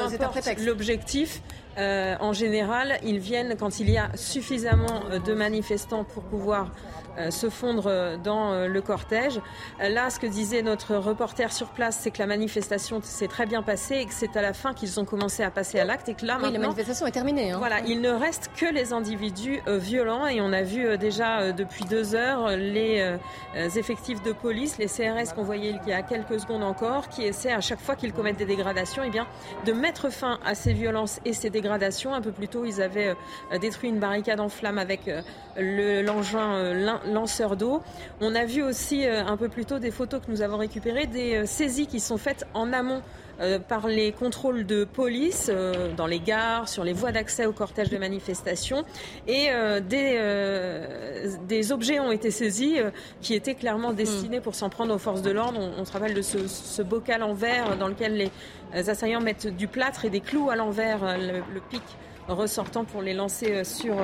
Speaker 10: L'objectif, en général, ils viennent quand il y a suffisamment de manifestants pour pouvoir se fondre euh, dans euh, le cortège. Là, ce que disait notre reporter sur place, c'est que la manifestation s'est très bien passée et que c'est à la fin qu'ils ont commencé à passer à l'acte et que là,
Speaker 1: oui, la manifestation est terminée. Hein.
Speaker 10: Voilà, il ne reste que les individus violents et on a vu déjà depuis deux heures les effectifs de police, les CRS qu'on voyait il y a quelques secondes encore, qui essaient à chaque fois qu'ils commettent des dégradations, eh bien, de mettre fin à ces violences et ces dégradations. Un peu plus tôt, ils avaient détruit une barricade en flammes avec l'engin lanceurs d'eau. On a vu aussi euh, un peu plus tôt des photos que nous avons récupérées, des euh, saisies qui sont faites en amont euh, par les contrôles de police dans les gares, sur les voies d'accès au cortège de manifestation. Et des, objets ont été saisis qui étaient clairement destinés pour s'en prendre aux forces de l'ordre. On, se rappelle de ce, bocal en verre dans lequel les assaillants mettent du plâtre et des clous à l'envers, le, le, pic ressortant pour les lancer sur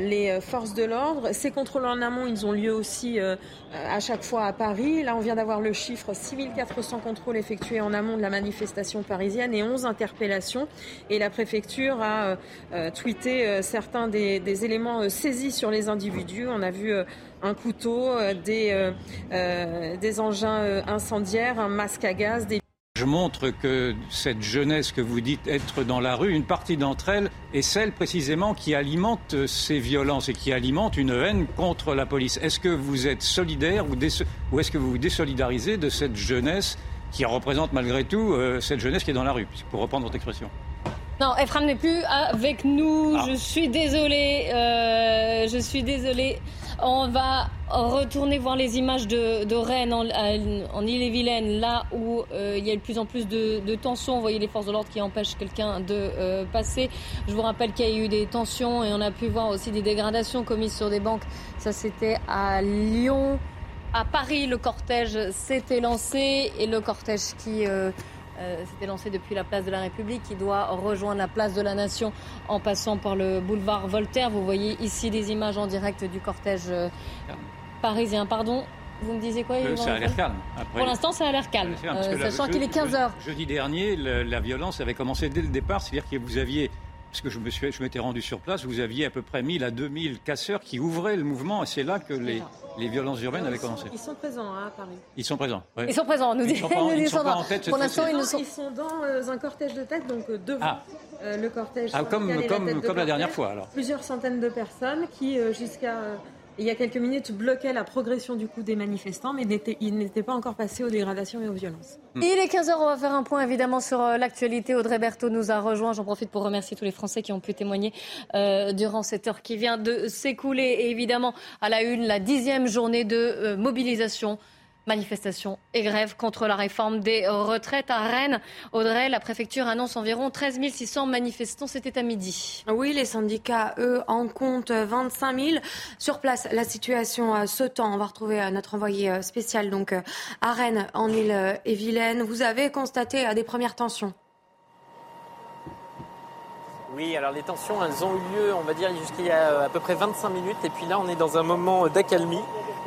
Speaker 10: les euh, forces de l'ordre. Ces contrôles en amont, ils ont lieu aussi euh, à chaque fois à Paris. Là, on vient d'avoir le chiffre 6400 contrôles effectués en amont de la manifestation parisienne et 11 interpellations. Et la préfecture a euh, tweeté certains des, éléments saisis sur les individus. On a vu un couteau, des, des engins incendiaires, un masque à gaz, des
Speaker 13: je montre que cette jeunesse que vous dites être dans la rue, une partie d'entre elles est celle précisément qui alimente ces violences et qui alimente une haine contre la police. Est-ce que vous êtes solidaire ou, est-ce que vous vous désolidarisez de cette jeunesse qui représente malgré tout euh, cette jeunesse qui est dans la rue, pour reprendre votre expression?
Speaker 1: Non, Ephraim n'est plus avec nous. Ah. Je suis désolée. Euh, je suis désolée. On va retourner voir les images de, Rennes en, Ille-et-Vilaine, là où euh, il y a de plus en plus de, tensions. Vous voyez les forces de l'ordre qui empêchent quelqu'un de euh, passer. Je vous rappelle qu'il y a eu des tensions et on a pu voir aussi des dégradations commises sur des banques. Ça, c'était à Lyon. À Paris, le cortège s'était lancé et le cortège qui euh, c'était lancé depuis la place de la République qui doit rejoindre la place de la Nation en passant par le boulevard Voltaire. Vous voyez ici des images en direct du cortège euh, parisien. Pardon, vous me disiez quoi
Speaker 13: euh, Ça a l'air calme.
Speaker 1: Pour l'instant, ça a l'air calme, sachant qu'il est 15 heures.
Speaker 13: Jeudi dernier, la violence avait commencé dès le départ, c'est-à-dire que vous aviez parce que je me suis, je m'étais rendu sur place, vous aviez à peu près 1000 à 2000 casseurs qui ouvraient le mouvement, et c'est là que les, les violences urbaines avaient commencé.
Speaker 10: Ils sont présents hein, à Paris.
Speaker 13: Ils sont présents. ouais.
Speaker 1: Ils sont présents, nous
Speaker 13: Ils
Speaker 1: dit
Speaker 13: sont sont pas en tête
Speaker 1: Pour l'instant, ils ne sont
Speaker 10: ils sont dans euh, un cortège de tête, donc euh, devant
Speaker 13: Ah.
Speaker 10: euh, le cortège.
Speaker 13: Ah, comme-
Speaker 10: et la
Speaker 13: comme- comme la dernière fois, alors.
Speaker 10: Plusieurs centaines de personnes qui, euh, jusqu'à euh, il y a quelques minutes, bloquaient la progression du coup des manifestants, mais ils n'étaient pas encore passés aux dégradations et aux violences.
Speaker 1: Il est 15h, on va faire un point évidemment sur euh, l'actualité. Audrey Berthaud nous a rejoint. J'en profite pour remercier tous les Français qui ont pu témoigner euh, durant cette heure qui vient de s'écouler. Et évidemment, à la une, la dixième journée de euh, mobilisation. Manifestation et grève contre la réforme des retraites à Rennes. Audrey, la préfecture annonce environ 13 600 manifestants. C'était à midi.
Speaker 2: Oui, les syndicats, eux, en comptent 25 000. Sur place, la situation euh, se tend. On va retrouver euh, notre envoyé euh, spécial donc à Rennes, en Île-et-Vilaine. Vous avez constaté des premières tensions?
Speaker 9: Oui, alors les tensions, elles ont eu lieu, on va dire, jusqu'il y a à peu près 25 minutes. Et puis là, on est dans un moment d'accalmie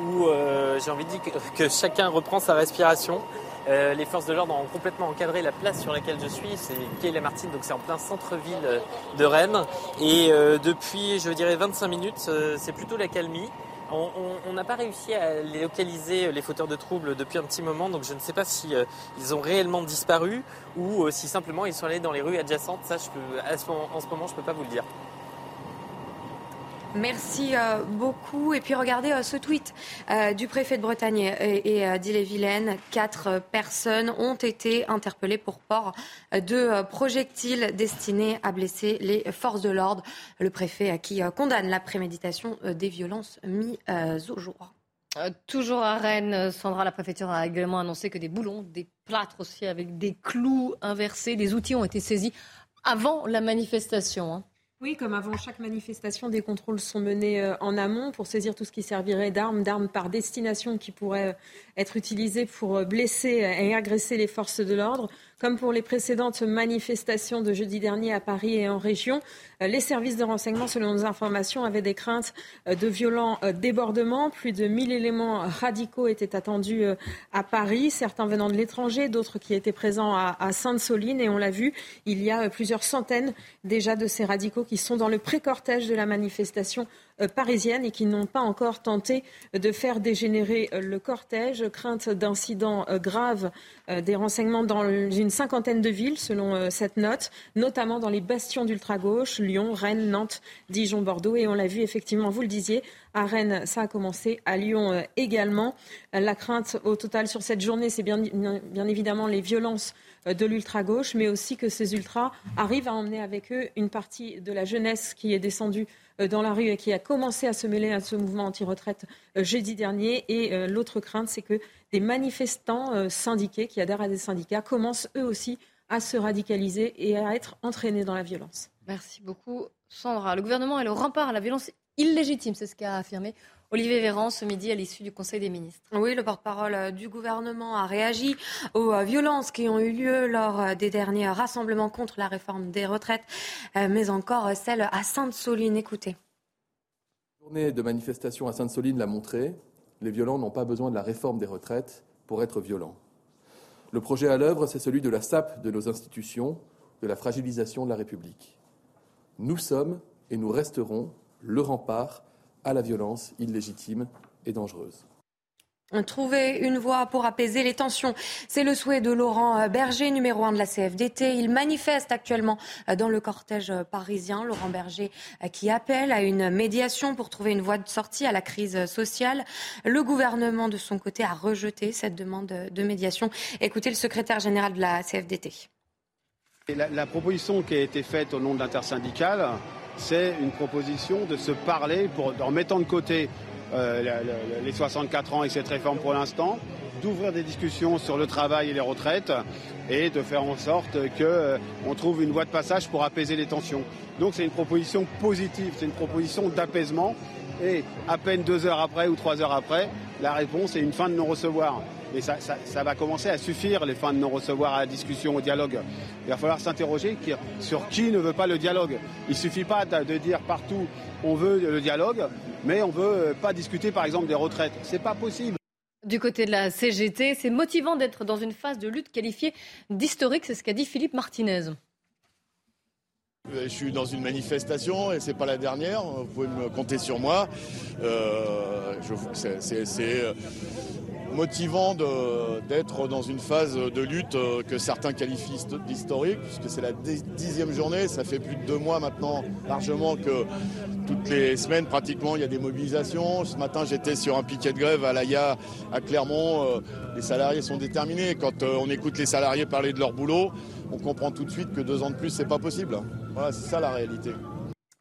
Speaker 9: où euh, j'ai envie de dire que, chacun reprend sa respiration. Euh, les forces de l'ordre ont complètement encadré la place sur laquelle je suis, c'est quai Lamartine, donc c'est en plein centre-ville euh, de Rennes. Et depuis, je dirais, 25 minutes, c'est plutôt l'accalmie. On- on n'a pas réussi à localiser, les fauteurs de troubles, depuis un petit moment, donc je ne sais pas si ils ont réellement disparu ou si simplement ils sont allés dans les rues adjacentes. Ça, en ce moment, je ne peux pas vous le dire.
Speaker 2: Merci euh, beaucoup. Et puis regardez euh, ce tweet euh, du préfet de Bretagne et, et, d'Ille-et-Vilaine. Quatre personnes ont été interpellées pour port de projectiles destinés à blesser les forces de l'ordre. Le préfet qui condamne la préméditation des violences mises au jour.
Speaker 1: Toujours à Rennes, Sandra, la préfecture a également annoncé que des boulons, des plâtres aussi avec des clous inversés, des outils ont été saisis avant la manifestation. hein.
Speaker 10: Oui, comme avant chaque manifestation, des contrôles sont menés euh, en amont pour saisir tout ce qui servirait d'armes, d'armes par destination qui pourraient euh, être utilisées pour euh, blesser et agresser les forces de l'ordre. Comme pour les précédentes manifestations de jeudi dernier à Paris et en région, euh, les services de renseignement, selon nos informations, avaient des craintes euh, de violents euh, débordements. Plus de 1000 éléments radicaux étaient attendus à Paris, certains venant de l'étranger, d'autres qui étaient présents à, Sainte-Soline. Et on l'a vu, il y a plusieurs centaines déjà de ces radicaux qui sont dans le pré-cortège de la manifestation parisienne et qui n'ont pas encore tenté de faire dégénérer euh, le cortège. Crainte d'incidents euh, graves euh, des renseignements dans une cinquantaine de villes, selon euh, cette note, notamment dans les bastions d'ultra-gauche, Lyon, Rennes, Nantes, Dijon, Bordeaux. Et on l'a vu effectivement, vous le disiez, à Rennes, ça a commencé, à Lyon euh, également. Euh, La crainte au total sur cette journée, c'est bien, bien évidemment les violences euh, de l'ultra-gauche, mais aussi que ces ultras arrivent à emmener avec eux une partie de la jeunesse qui est descendue euh, dans la rue et qui a commencé à se mêler à ce mouvement anti-retraite euh, jeudi dernier. Et euh, l'autre crainte, c'est que des manifestants euh, syndiqués qui adhèrent à des syndicats commencent eux aussi à se radicaliser et à être entraînés dans la violence.
Speaker 1: Merci beaucoup, Sandra. Le gouvernement est le rempart à la violence illégitime, c'est ce qu'a affirmé Olivier Véran ce midi à l'issue du Conseil des ministres.
Speaker 2: Oui, le porte-parole euh, du gouvernement a réagi aux euh, violences qui ont eu lieu lors euh, des derniers rassemblements contre la réforme des retraites, mais encore celle à Sainte-Soline. Écoutez.
Speaker 17: La journée de manifestation à Sainte-Soline l'a montré, les violents n'ont pas besoin de la réforme des retraites pour être violents. Le projet à l'œuvre, c'est celui de la sape de nos institutions, de la fragilisation de la République. Nous sommes et nous resterons le rempart à la violence illégitime et dangereuse.
Speaker 2: Trouver une voie pour apaiser les tensions, c'est le souhait de Laurent Berger, numéro un de la CFDT. Il manifeste actuellement dans le cortège parisien. Laurent Berger qui appelle à une médiation pour trouver une voie de sortie à la crise sociale. Le gouvernement, de son côté, a rejeté cette demande de médiation. Écoutez le secrétaire général de la CFDT.
Speaker 3: Et La, la proposition qui a été faite au nom de l'intersyndicale, c'est une proposition de se parler en mettant de côté euh, les 64 ans et cette réforme pour l'instant, d'ouvrir des discussions sur le travail et les retraites et de faire en sorte qu'on trouve une voie de passage pour apaiser les tensions. Donc c'est une proposition positive, c'est une proposition d'apaisement. Et à peine deux heures après ou trois heures après, la réponse est une fin de non-recevoir. Et ça, ça- ça va commencer à suffire, les fins de non-recevoir à la discussion, au dialogue. Il va falloir s'interroger sur qui ne veut pas le dialogue. Il ne suffit pas de, dire partout on veut le dialogue, mais on ne veut euh, pas discuter par exemple des retraites. C'est pas possible.
Speaker 1: Du côté de la CGT, c'est motivant d'être dans une phase de lutte qualifiée d'historique, c'est ce qu'a dit Philippe Martinez.
Speaker 4: Je suis dans une manifestation et c'est pas la dernière. Vous pouvez me compter sur moi. Euh, c'est motivant d'être dans une phase de lutte euh, que certains qualifient d'historique, puisque c'est la dixième journée. Ça fait plus de deux mois maintenant, largement, que toutes les semaines, pratiquement, il y a des mobilisations. Ce matin, j'étais sur un piquet de grève à l'AIA, à Clermont. Euh, les salariés sont déterminés. Quand euh, on écoute les salariés parler de leur boulot, on comprend tout de suite que deux ans de plus, c'est pas possible. Voilà, c'est ça la réalité.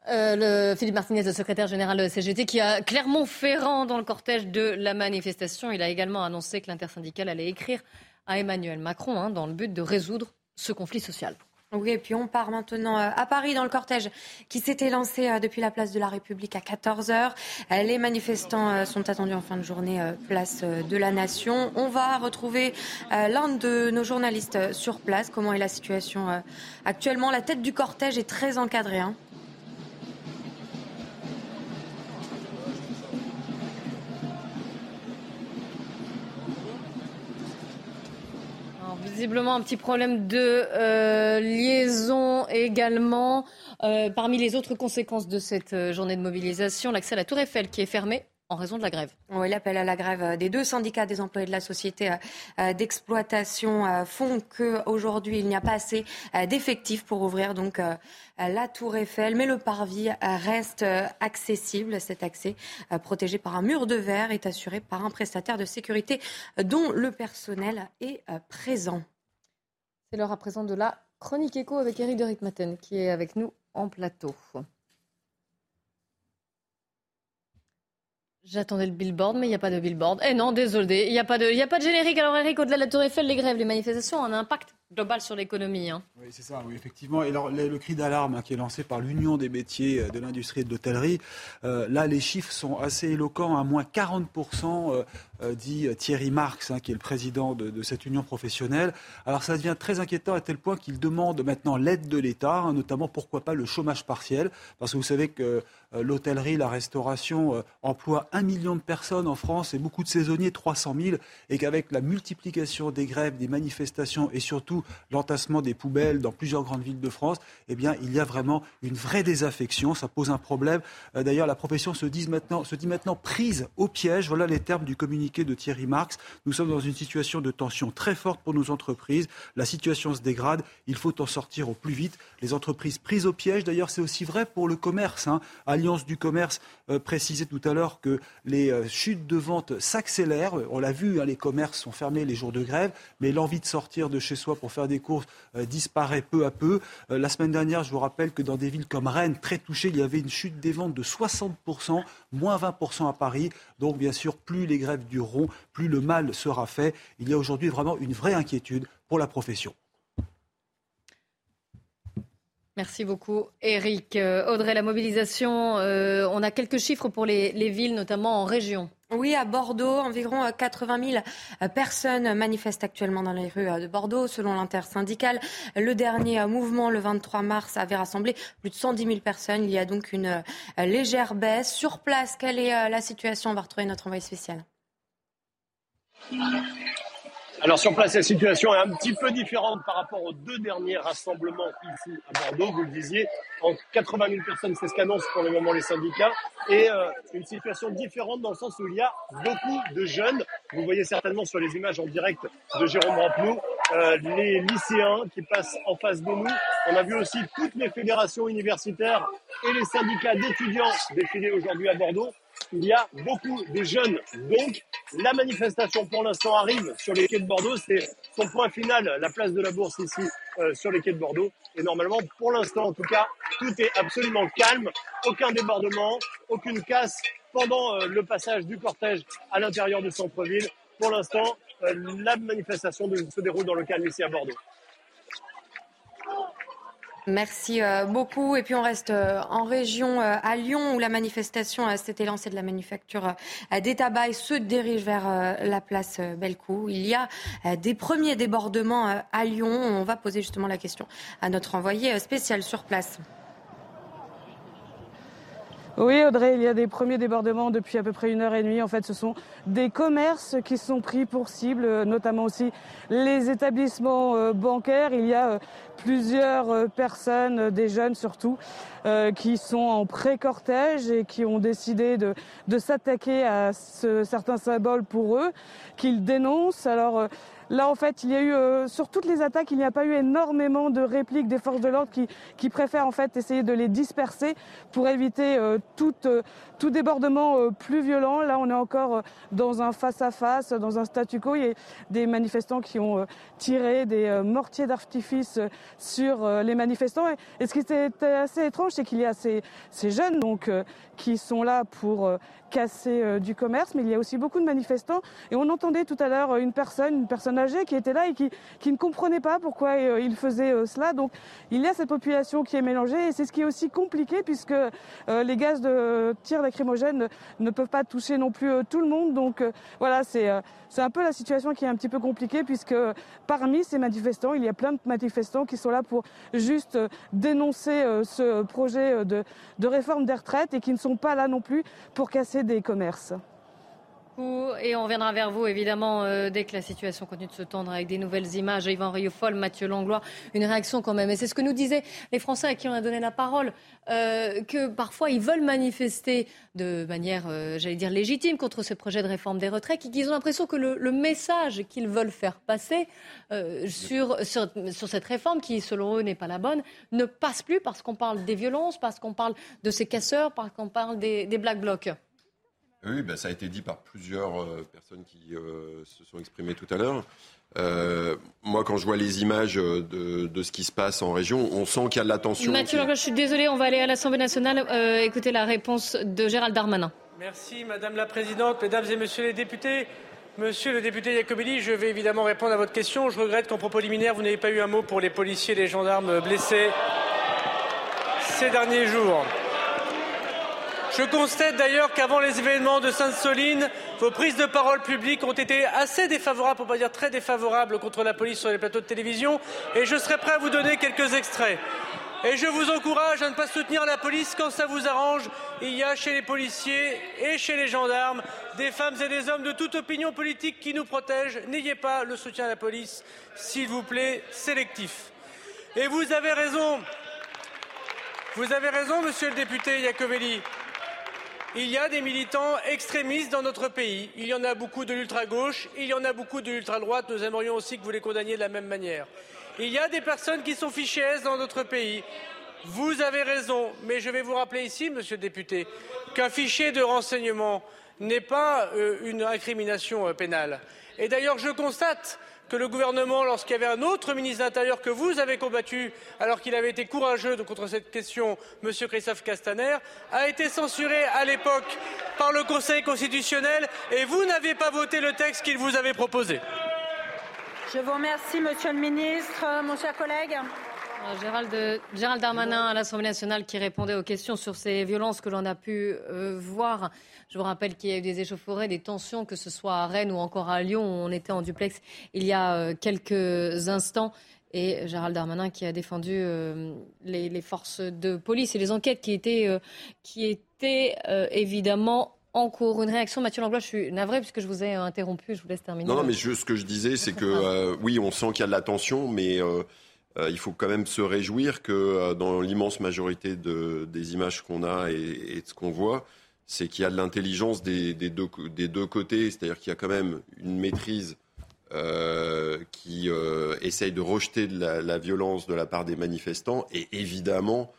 Speaker 1: Euh, le Philippe Martinez, le secrétaire général de CGT, qui a clairement ferrant dans le cortège de la manifestation. Il a également annoncé que l'intersyndicale allait écrire à Emmanuel Macron hein, dans le but de résoudre ce conflit social.
Speaker 2: Oui, et puis on part maintenant euh, à Paris dans le cortège qui s'était lancé euh, depuis la place de la République à 14h. Les manifestants sont attendus en fin de journée place de la Nation. On va retrouver l'un de nos journalistes sur place. Comment est la situation actuellement? La tête du cortège est très encadrée. Hein.
Speaker 1: Visiblement un petit problème de euh, liaison également. Euh, parmi les autres conséquences de cette euh, journée de mobilisation, l'accès à la Tour Eiffel qui est fermée en raison de la grève.
Speaker 2: Oui, l'appel à la grève des deux syndicats des employés de la société d'exploitation font qu'aujourd'hui, il n'y a pas assez d'effectifs pour ouvrir donc la Tour Eiffel. Mais le parvis reste accessible. Cet accès, protégé par un mur de verre, est assuré par un prestataire de sécurité dont le personnel est présent.
Speaker 1: C'est l'heure à présent de la chronique écho avec Eric de Ritmaten qui est avec nous en plateau. J'attendais le billboard, mais il n'y a pas de billboard. Eh non, désolé, il n'y a, pas de, pas de générique. Alors Eric, au-delà de la Tour Eiffel, les grèves, les manifestations ont un impact global sur l'économie. Hein.
Speaker 15: Oui, c'est ça, oui, effectivement. Et alors, le, cri d'alarme hein, qui est lancé par l'Union des métiers euh, de l'industrie et de l'hôtellerie, euh, là, les chiffres sont assez éloquents. À moins 40%, euh, dit Thierry Marx, hein, qui est le président de, de, cette union professionnelle. Alors, ça devient très inquiétant à tel point qu'il demande maintenant l'aide de l'État, notamment, pourquoi pas, le chômage partiel. Parce que vous savez que l'hôtellerie, la restauration emploient un million de personnes en France et beaucoup de saisonniers, 300 000. Et qu'avec la multiplication des grèves, des manifestations et surtout l'entassement des poubelles dans plusieurs grandes villes de France, eh bien, il y a vraiment une vraie désaffection. Ça pose un problème. Euh, d'ailleurs, la profession se dit, maintenant, se dit maintenant prise au piège. Voilà les termes du communiqué de Thierry Marx. Nous sommes dans une situation de tension très forte pour nos entreprises. La situation se dégrade. Il faut en sortir au plus vite. Les entreprises prises au piège, d'ailleurs, c'est aussi vrai pour le commerce. Hein. Alliance du commerce euh, précisait tout à l'heure que les euh, chutes de vente s'accélèrent. On l'a vu, hein, les commerces sont fermés les jours de grève, mais l'envie de sortir de chez soi pour faire des courses euh, disparaît peu à peu. Euh, la semaine dernière, je vous rappelle que dans des villes comme Rennes, très touchées, il y avait une chute des ventes de 60%, moins 20% à Paris. Donc, bien sûr, plus les grèves dureront, plus le mal sera fait. Il y a aujourd'hui vraiment une vraie inquiétude pour la profession.
Speaker 1: Merci beaucoup, Eric. Euh, Audrey, la mobilisation, on a quelques chiffres pour les villes, notamment en région.
Speaker 2: Oui, à Bordeaux, environ 80 euh, 000 euh, personnes manifestent actuellement dans les rues euh, de Bordeaux, selon l'intersyndicale. Le dernier mouvement, le 23 mars, avait rassemblé plus de 110 000 personnes. Il y a donc une légère baisse. Sur place, quelle est la situation? On va retrouver notre envoyé spécial.
Speaker 18: Alors sur place, la situation est un petit peu différente par rapport aux deux derniers rassemblements ici à Bordeaux. Vous le disiez, en 80 000 personnes, c'est ce qu'annoncent pour le moment les syndicats. Et euh, une situation différente dans le sens où il y a beaucoup de jeunes. Vous voyez certainement sur les images en direct de Jérôme Ramplou, euh, les lycéens qui passent en face de nous. On a vu aussi toutes les fédérations universitaires et les syndicats d'étudiants défiler aujourd'hui à Bordeaux il y a beaucoup de jeunes. Donc, la manifestation pour l'instant arrive sur les quais de Bordeaux. C'est son point final, la place de la Bourse ici euh, sur les quais de Bordeaux. Et normalement, pour l'instant en tout cas, tout est absolument calme. Aucun débordement, aucune casse pendant euh, le passage du cortège à l'intérieur du centre-ville. Pour l'instant, euh, la manifestation se déroule dans le calme ici à Bordeaux.
Speaker 2: Merci euh, beaucoup. Et puis on reste euh, en région euh, à Lyon où la manifestation s'était lancée de la manufacture des tabacs se dirige vers la place Bellecou. Il y a des premiers débordements à Lyon. On va poser justement la question à notre envoyé spécial sur place.
Speaker 19: Oui, Audrey, il y a des premiers débordements depuis à peu près une heure et demie. En fait, ce sont des commerces qui sont pris pour cible, notamment aussi les établissements euh, bancaires. Il y a euh, plusieurs euh, personnes, des jeunes surtout, qui sont en pré-cortège et qui ont décidé de, s'attaquer à certains symboles pour eux, qu'ils dénoncent. Alors, Là, en fait, il y a eu, euh, sur toutes les attaques, il n'y a pas eu énormément de répliques des forces de l'ordre qui, qui, préfèrent en fait essayer de les disperser pour éviter euh, tout, euh, tout, débordement plus violent. Là, on est encore dans un face-à-face, dans un statu quo. Il y a des manifestants qui ont tiré des mortiers d'artifice sur les manifestants. Et, ce qui était assez étrange, c'est qu'il y a ces, ces jeunes donc, qui sont là pour casser du commerce, mais il y a aussi beaucoup de manifestants. Et on entendait tout à l'heure une personne, une personne qui était là et qui, qui ne comprenait pas pourquoi euh, il faisait euh, cela. Donc il y a cette population qui est mélangée et c'est ce qui est aussi compliqué puisque euh, les gaz de tir lacrymogène ne peuvent pas toucher non plus tout le monde. Donc voilà, c'est c'est un peu la situation qui est un petit peu compliquée puisque parmi ces manifestants, il y a plein de manifestants qui sont là pour juste dénoncer ce projet de, de réforme des retraites et qui ne sont pas là non plus pour casser des commerces.
Speaker 1: Et on reviendra vers vous, évidemment, euh, dès que la situation continue de se tendre avec des nouvelles images. Yvan Riofol, Mathieu Langlois, une réaction quand même. Et c'est ce que nous disaient les Français à qui on a donné la parole, euh, que parfois ils veulent manifester de manière, euh, j'allais dire, légitime contre ce projet de réforme des retraites, qu'ils ont l'impression que le, message qu'ils veulent faire passer sur, cette réforme, qui selon eux n'est pas la bonne, ne passe plus parce qu'on parle des violences, parce qu'on parle de ces casseurs, parce qu'on parle des Black Blocs.
Speaker 14: Oui, ben, ça a été dit par plusieurs euh, personnes qui euh, se sont exprimées tout à l'heure. Euh, moi, quand je vois les images de, ce qui se passe en région, on sent qu'il y a de l'attention.
Speaker 1: Mathieu je suis désolée, on va aller à l'Assemblée nationale écouter la réponse de Gérald Darmanin.
Speaker 20: Merci, Madame la Présidente, Mesdames et Messieurs les députés. Monsieur le député Jacobelli, je vais évidemment répondre à votre question. Je regrette qu'en propos liminaire, vous n'ayez pas eu un mot pour les policiers et les gendarmes blessés ces derniers jours. Je constate d'ailleurs qu'avant les événements de Sainte-Soline, vos prises de parole publiques ont été assez défavorables, pour ne pas dire très défavorables, contre la police sur les plateaux de télévision, et je serai prêt à vous donner quelques extraits. Et je vous encourage à ne pas soutenir la police quand ça vous arrange. Il y a chez les policiers et chez les gendarmes des femmes et des hommes de toute opinion politique qui nous protègent. N'ayez pas le soutien à la police, s'il vous plaît, sélectif. Et vous avez raison. Vous avez raison, monsieur le député Iacovelli. Il y a des militants extrémistes dans notre pays. Il y en a beaucoup de l'ultra-gauche, il y en a beaucoup de l'ultra-droite. Nous aimerions aussi que vous les condamniez de la même manière. Il y a des personnes qui sont fichées dans notre pays. Vous avez raison, mais je vais vous rappeler ici, monsieur le député, qu'un fichier de renseignement n'est pas euh, une incrimination euh, pénale. Et d'ailleurs, je constate que le gouvernement, lorsqu'il y avait un autre ministre de l'Intérieur que vous avez combattu, alors qu'il avait été courageux contre cette question, M. Christophe Castaner, a été censuré à l'époque par le Conseil constitutionnel et vous n'avez pas voté le texte qu'il vous avait proposé.
Speaker 10: Je vous remercie, Monsieur le Ministre. Mon cher collègue.
Speaker 1: Gérald, Gérald, Darmanin à l'Assemblée nationale qui répondait aux questions sur ces violences que l'on a pu euh, voir. Je vous rappelle qu'il y a eu des échauffourées, des tensions, que ce soit à Rennes ou encore à Lyon, où on était en duplex il y a euh, quelques instants. Et Gérald Darmanin qui a défendu euh, les, forces de police et les enquêtes qui étaient, qui étaient évidemment en cours. Une réaction, Mathieu Langlois, je suis navré puisque je vous ai interrompu, je vous laisse terminer.
Speaker 14: Non, non mais ce que je disais, c'est que oui, on sent qu'il y a de la tension, mais euh, il faut quand même se réjouir que euh, dans l'immense majorité des images qu'on a et, de ce qu'on voit, c'est qu'il y a de l'intelligence des, deux, côtés, c'est-à-dire qu'il y a quand même une maîtrise euh, qui essaye de rejeter la, violence de la part des manifestants et évidemment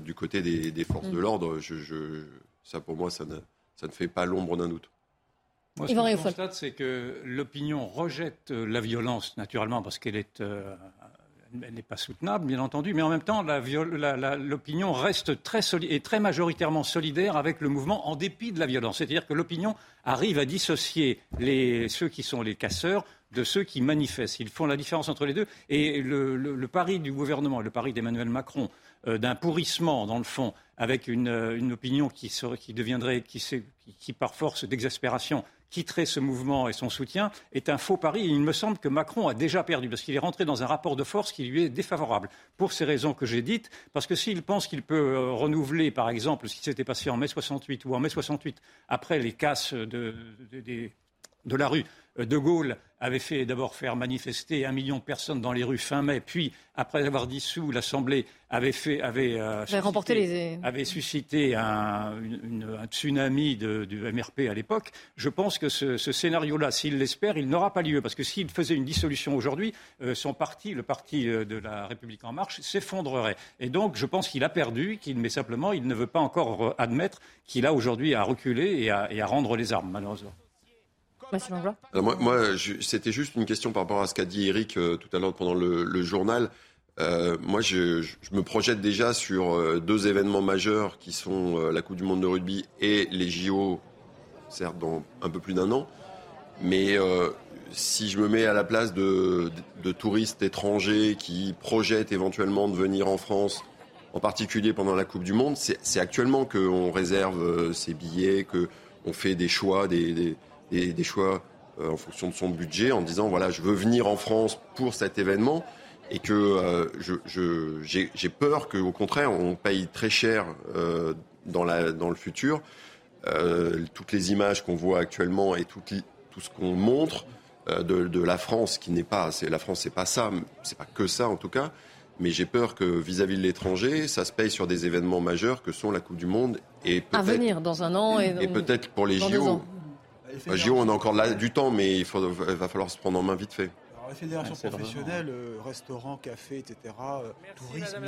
Speaker 14: du côté des, forces de mm. l'ordre, ça pour moi ça ne, fait pas l'ombre d'un doute.
Speaker 13: Moi, ce que je constate, c'est que l'opinion rejette la violence, naturellement, parce qu'elle est elle n'est pas soutenable, bien entendu, mais en même temps, l'opinion reste très et très majoritairement solidaire avec le mouvement en dépit de la violence. C'est-à-dire que l'opinion arrive à dissocier ceux qui sont les casseurs de ceux qui manifestent. Ils font la différence entre les deux. Et le, pari du gouvernement, le pari d'Emmanuel Macron, euh, d'un pourrissement, dans le fond, avec une, opinion qui, deviendrait, qui, par force d'exaspération, quitterait ce mouvement et son soutien est un faux pari. il me semble que Macron a déjà perdu parce qu'il est rentré dans un rapport de force qui lui est défavorable. Pour ces raisons que j'ai dites, parce que s'il pense qu'il peut euh, renouveler, par exemple, ce qui s'était passé en mai 68 ou en mai 68, après les casses de, de la rue, euh, De Gaulle avait fait d'abord faire manifester un million de personnes dans les rues fin mai, puis après avoir dissous l'Assemblée, avait, fait, avait,
Speaker 1: euh, suscité, les...
Speaker 13: avait suscité un, tsunami du MRP à l'époque. Je pense que ce, scénario-là, s'il l'espère, il n'aura pas lieu, parce que s'il faisait une dissolution aujourd'hui, euh, son parti, le parti de la République en marche, s'effondrerait. Et donc, je pense qu'il a perdu, qu'il, mais simplement, il ne veut pas encore admettre qu'il a aujourd'hui à reculer et à rendre les armes, malheureusement
Speaker 14: moi, c'était juste une question par rapport à ce qu'a dit Eric euh, tout à l'heure pendant le, journal. Euh, moi, je, me projette déjà sur euh, deux événements majeurs qui sont la Coupe du Monde de rugby et les JO, certes dans un peu plus d'un an. Mais si je me mets à la place de, de, touristes étrangers qui projettent éventuellement de venir en France, en particulier pendant la Coupe du Monde, c'est actuellement qu'on réserve ces billets, qu'on fait des choix, des, choix euh, en fonction de son budget en disant voilà, je veux venir en France pour cet événement et que euh, j'ai peur qu'au contraire, on paye très cher euh, dans, la, dans le futur. toutes les images qu'on voit actuellement et tout, tout ce qu'on montre de, la France, qui n'est pas, la France, c'est pas ça, c'est pas que ça en tout cas. Mais j'ai peur que vis-à-vis de l'étranger, ça se paye sur des événements majeurs que sont la Coupe du Monde et
Speaker 1: à venir dans un an et,
Speaker 14: et peut-être pour les JO. Bah, JO, on a encore là, du temps, mais il, faut, va falloir se prendre en main vite fait.
Speaker 15: Alors, la fédération professionnelle, euh, restaurants, cafés, etc., euh, tourisme.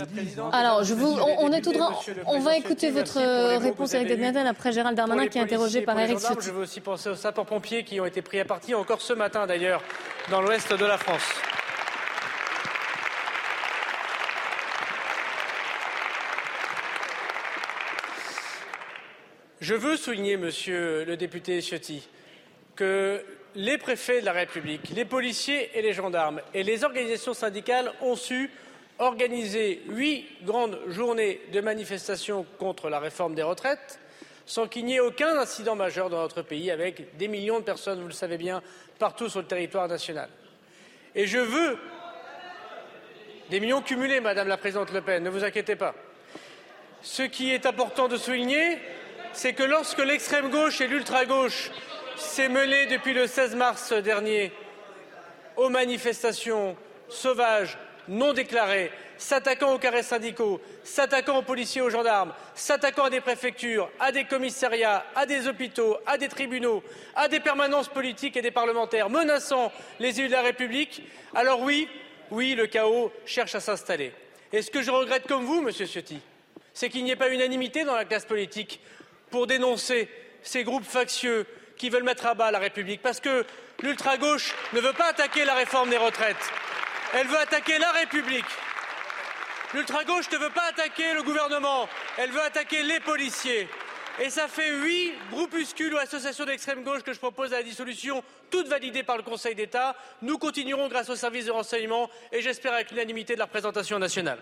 Speaker 1: Alors, je vous, on, est tout droit. On va écouter votre réponse avec Nadal après Gérald Darmanin qui est interrogé par Eric Ciotti.
Speaker 20: Je veux aussi penser aux sapeurs-pompiers qui ont été pris à partie encore ce matin d'ailleurs dans l'ouest de la France. Je veux souligner, monsieur le député Ciotti, que les préfets de la République, les policiers et les gendarmes et les organisations syndicales ont su organiser huit grandes journées de manifestations contre la réforme des retraites sans qu'il n'y ait aucun incident majeur dans notre pays, avec des millions de personnes, vous le savez bien, partout sur le territoire national. Et je veux des millions cumulés, Madame la Présidente Le Pen, ne vous inquiétez pas. Ce qui est important de souligner, c'est que lorsque l'extrême gauche et l'ultra gauche s'est mêlée depuis le 16 mars dernier aux manifestations sauvages, non déclarées, s'attaquant aux carrés syndicaux, s'attaquant aux policiers, aux gendarmes, s'attaquant à des préfectures, à des commissariats, à des hôpitaux, à des tribunaux, à des permanences politiques et des parlementaires, menaçant les élus de la République, alors oui, oui, le chaos cherche à s'installer. Et ce que je regrette comme vous, Monsieur Ciotti, c'est qu'il n'y ait pas unanimité dans la classe politique pour dénoncer ces groupes factieux qui veulent mettre à bas la République. Parce que l'ultra-gauche ne veut pas attaquer la réforme des retraites. Elle veut attaquer la République. L'ultra-gauche ne veut pas attaquer le gouvernement. Elle veut attaquer les policiers. Et ça fait huit groupuscules ou associations d'extrême gauche que je propose à la dissolution, toutes validées par le Conseil d'État. Nous continuerons grâce aux services de renseignement et j'espère avec l'unanimité de la représentation nationale.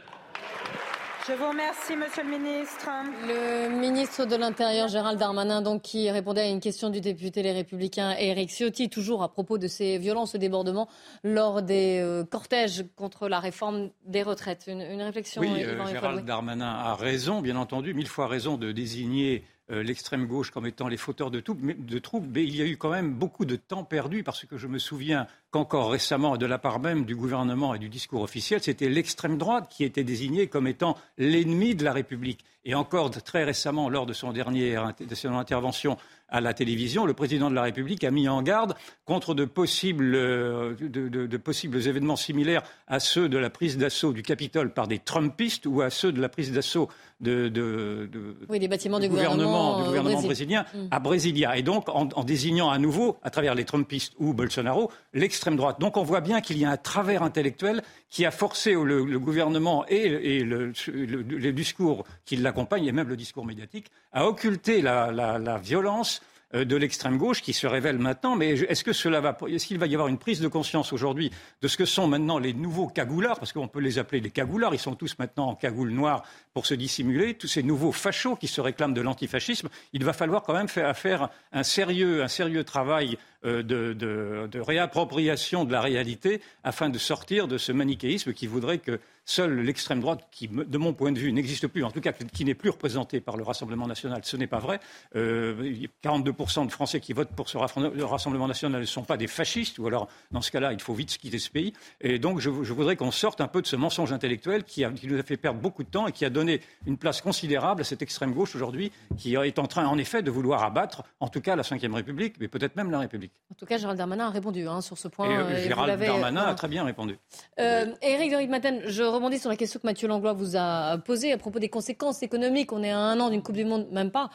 Speaker 21: Je vous remercie, Monsieur le Ministre.
Speaker 1: Le ministre de l'Intérieur, Gérald Darmanin, donc, qui répondait à une question du député Les Républicains Éric Ciotti, toujours à propos de ces violences et débordements lors des euh, cortèges contre la réforme des retraites. Une, réflexion
Speaker 13: Oui, euh, Gérald Darmanin a raison, bien entendu, mille fois raison de désigner euh, l'extrême gauche comme étant les fauteurs de, de troubles, mais il y a eu quand même beaucoup de temps perdu parce que je me souviens qu'encore récemment, de la part même du gouvernement et du discours officiel, c'était l'extrême droite qui était désignée comme étant l'ennemi de la République. Et encore très récemment, lors de son dernière de son intervention à la télévision, le président de la République a mis en garde contre de possibles, euh, de, possibles événements similaires à ceux de la prise d'assaut du Capitole par des Trumpistes ou à ceux de la prise d'assaut de,
Speaker 1: oui, des bâtiments du gouvernement,
Speaker 13: du gouvernement brésilien mm. à Brasilia. Et donc, en, désignant à nouveau, à travers les Trumpistes ou Bolsonaro, l'extrême droite. Donc, on voit bien qu'il y a un travers intellectuel qui a forcé le, gouvernement et, le, les discours qui l'accompagnent, et même le discours médiatique, à occulter la violence euh, de l'extrême gauche qui se révèle maintenant. Mais est-ce que cela va, est-ce qu'il va y avoir une prise de conscience aujourd'hui de ce que sont maintenant les nouveaux cagoulards, parce qu'on peut les appeler les cagoulards, ils sont tous maintenant en cagoule noire pour se dissimuler, tous ces nouveaux fachos qui se réclament de l'antifascisme. Il va falloir quand même faire, faire un sérieux, un sérieux travail euh, de, de, réappropriation de la réalité afin de sortir de ce manichéisme qui voudrait que seule l'extrême droite, qui, de mon point de vue, n'existe plus, en tout cas qui n'est plus représentée par le Rassemblement national, ce n'est pas vrai. Euh, 42% de Français qui votent pour ce Rassemblement national ne sont pas des fascistes, ou alors, dans ce cas-là, il faut vite quitter ce pays. Et donc, je, je voudrais qu'on sorte un peu de ce mensonge intellectuel qui, a, qui, nous a fait perdre beaucoup de temps et qui a donné une place considérable à cette extrême gauche aujourd'hui, qui est en train, en effet, de vouloir abattre, en tout cas, la Ve République, mais peut-être même la République.
Speaker 1: En tout cas, Gérald Darmanin a répondu hein, sur ce point. Et,
Speaker 13: euh, Gérald Darmanin a très bien répondu.
Speaker 1: Euh, Éric de je rebondis sur la question que Mathieu Langlois vous a posée à propos des conséquences économiques. On est à un an d'une Coupe du Monde, même pas.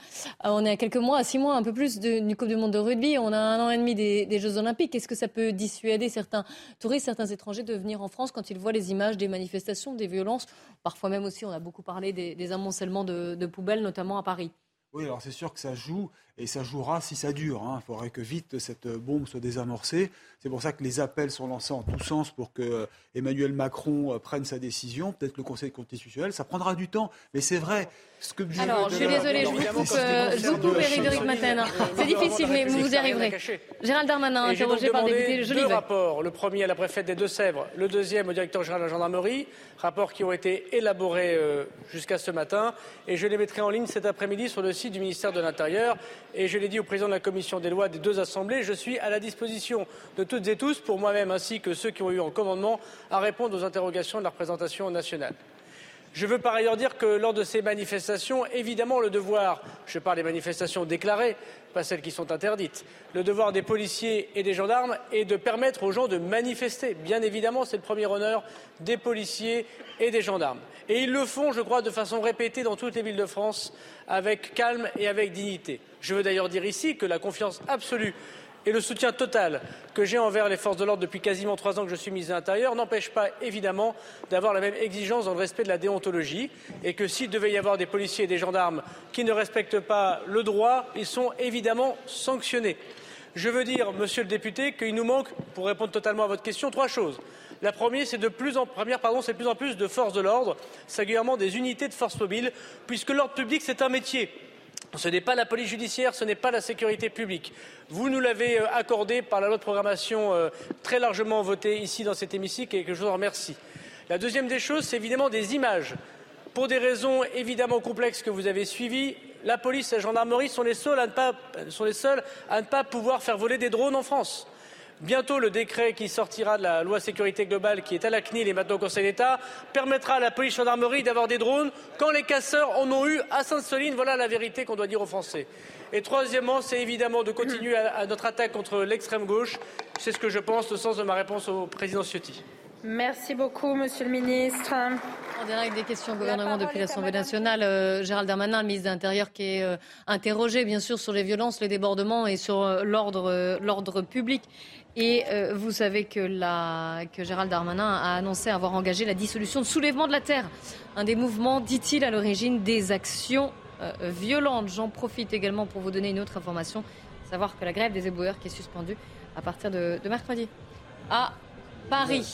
Speaker 1: Euh, on est à quelques mois, à six mois, un peu plus d'une Coupe du Monde de rugby. On a un an et demi des, Jeux Olympiques. Est-ce que ça peut dissuader certains touristes, certains étrangers de venir en France quand ils voient les images des manifestations, des violences Parfois même aussi, on a beaucoup parlé des, amoncellements de poubelles, notamment à Paris.
Speaker 15: Oui, alors c'est sûr que ça joue et ça jouera si ça dure. Hein. Il faudrait que vite cette bombe soit désamorcée. C'est pour ça que les appels sont lancés en tous sens pour que euh, Emmanuel Macron euh, prenne sa décision, peut-être le Conseil constitutionnel. Ça prendra du temps, mais c'est vrai.
Speaker 1: Ce que Alors, je suis désolée, je vous coupe, je vous coupe Éric Matin. C'est difficile, mais vous y arriverez. Gérald Darmanin, interrogé par député,
Speaker 20: je deux rapports. Le premier à la préfète des Deux-Sèvres, le deuxième au directeur général de la gendarmerie. Rapports qui ont été élaborés euh, jusqu'à ce matin. Et je les mettrai en ligne cet après-midi sur le site du ministère de l'Intérieur. Et je l'ai dit au président de la commission des lois des deux assemblées, je suis à la disposition de toutes et tous, pour moi-même ainsi que ceux qui ont eu en commandement, à répondre aux interrogations de la représentation nationale. Je veux par ailleurs dire que lors de ces manifestations, évidemment, le devoir, je parle des manifestations déclarées, pas celles qui sont interdites, le devoir des policiers et des gendarmes est de permettre aux gens de manifester. Bien évidemment, c'est le premier honneur des policiers et des gendarmes. Et ils le font, je crois, de façon répétée dans toutes les villes de France, avec calme et avec dignité. Je veux d'ailleurs dire ici que la confiance absolue et le soutien total que j'ai envers les forces de l'ordre depuis quasiment trois ans que je suis ministre de l'Intérieur n'empêche pas évidemment d'avoir la même exigence dans le respect de la déontologie et que s'il devait y avoir des policiers et des gendarmes qui ne respectent pas le droit, ils sont évidemment sanctionnés. Je veux dire, monsieur le député, qu'il nous manque, pour répondre totalement à votre question, trois choses. La première, c'est de plus en, première, pardon, c'est de plus en plus de forces de l'ordre, singulièrement des unités de force mobile, puisque l'ordre public, c'est un métier. Ce n'est pas la police judiciaire, ce n'est pas la sécurité publique. Vous nous l'avez euh, accordé par la loi de programmation euh, très largement votée ici dans cet hémicycle et que je vous en remercie. La deuxième des choses, c'est évidemment des images. Pour des raisons évidemment complexes que vous avez suivies, la police et la gendarmerie sont les sont les seuls à ne pas pouvoir faire voler des drones en France. Bientôt, le décret qui sortira de la loi sécurité globale, qui est à la CNIL et maintenant au Conseil d'État, permettra à la police gendarmerie d'avoir des drones quand les casseurs en ont eu à Sainte-Soline. Voilà la vérité qu'on doit dire aux Français. Et troisièmement, c'est évidemment de continuer à, notre attaque contre l'extrême gauche. C'est ce que je pense, le sens de ma réponse au président Ciotti.
Speaker 21: Merci beaucoup, Monsieur le Ministre.
Speaker 1: En direct des questions au gouvernement depuis l'Assemblée nationale, euh, Gérald Darmanin, le ministre de l'Intérieur, qui est euh, interrogé bien sûr sur les violences, les débordements et sur euh, l'ordre public. Et euh, vous savez que, la, que, Gérald Darmanin a annoncé avoir engagé la dissolution de Soulèvement de la Terre, un des mouvements, dit-il, à l'origine des actions euh, violentes. J'en profite également pour vous donner une autre information, savoir que la grève des éboueurs qui est suspendue à partir de, de mercredi. Ah, Paris.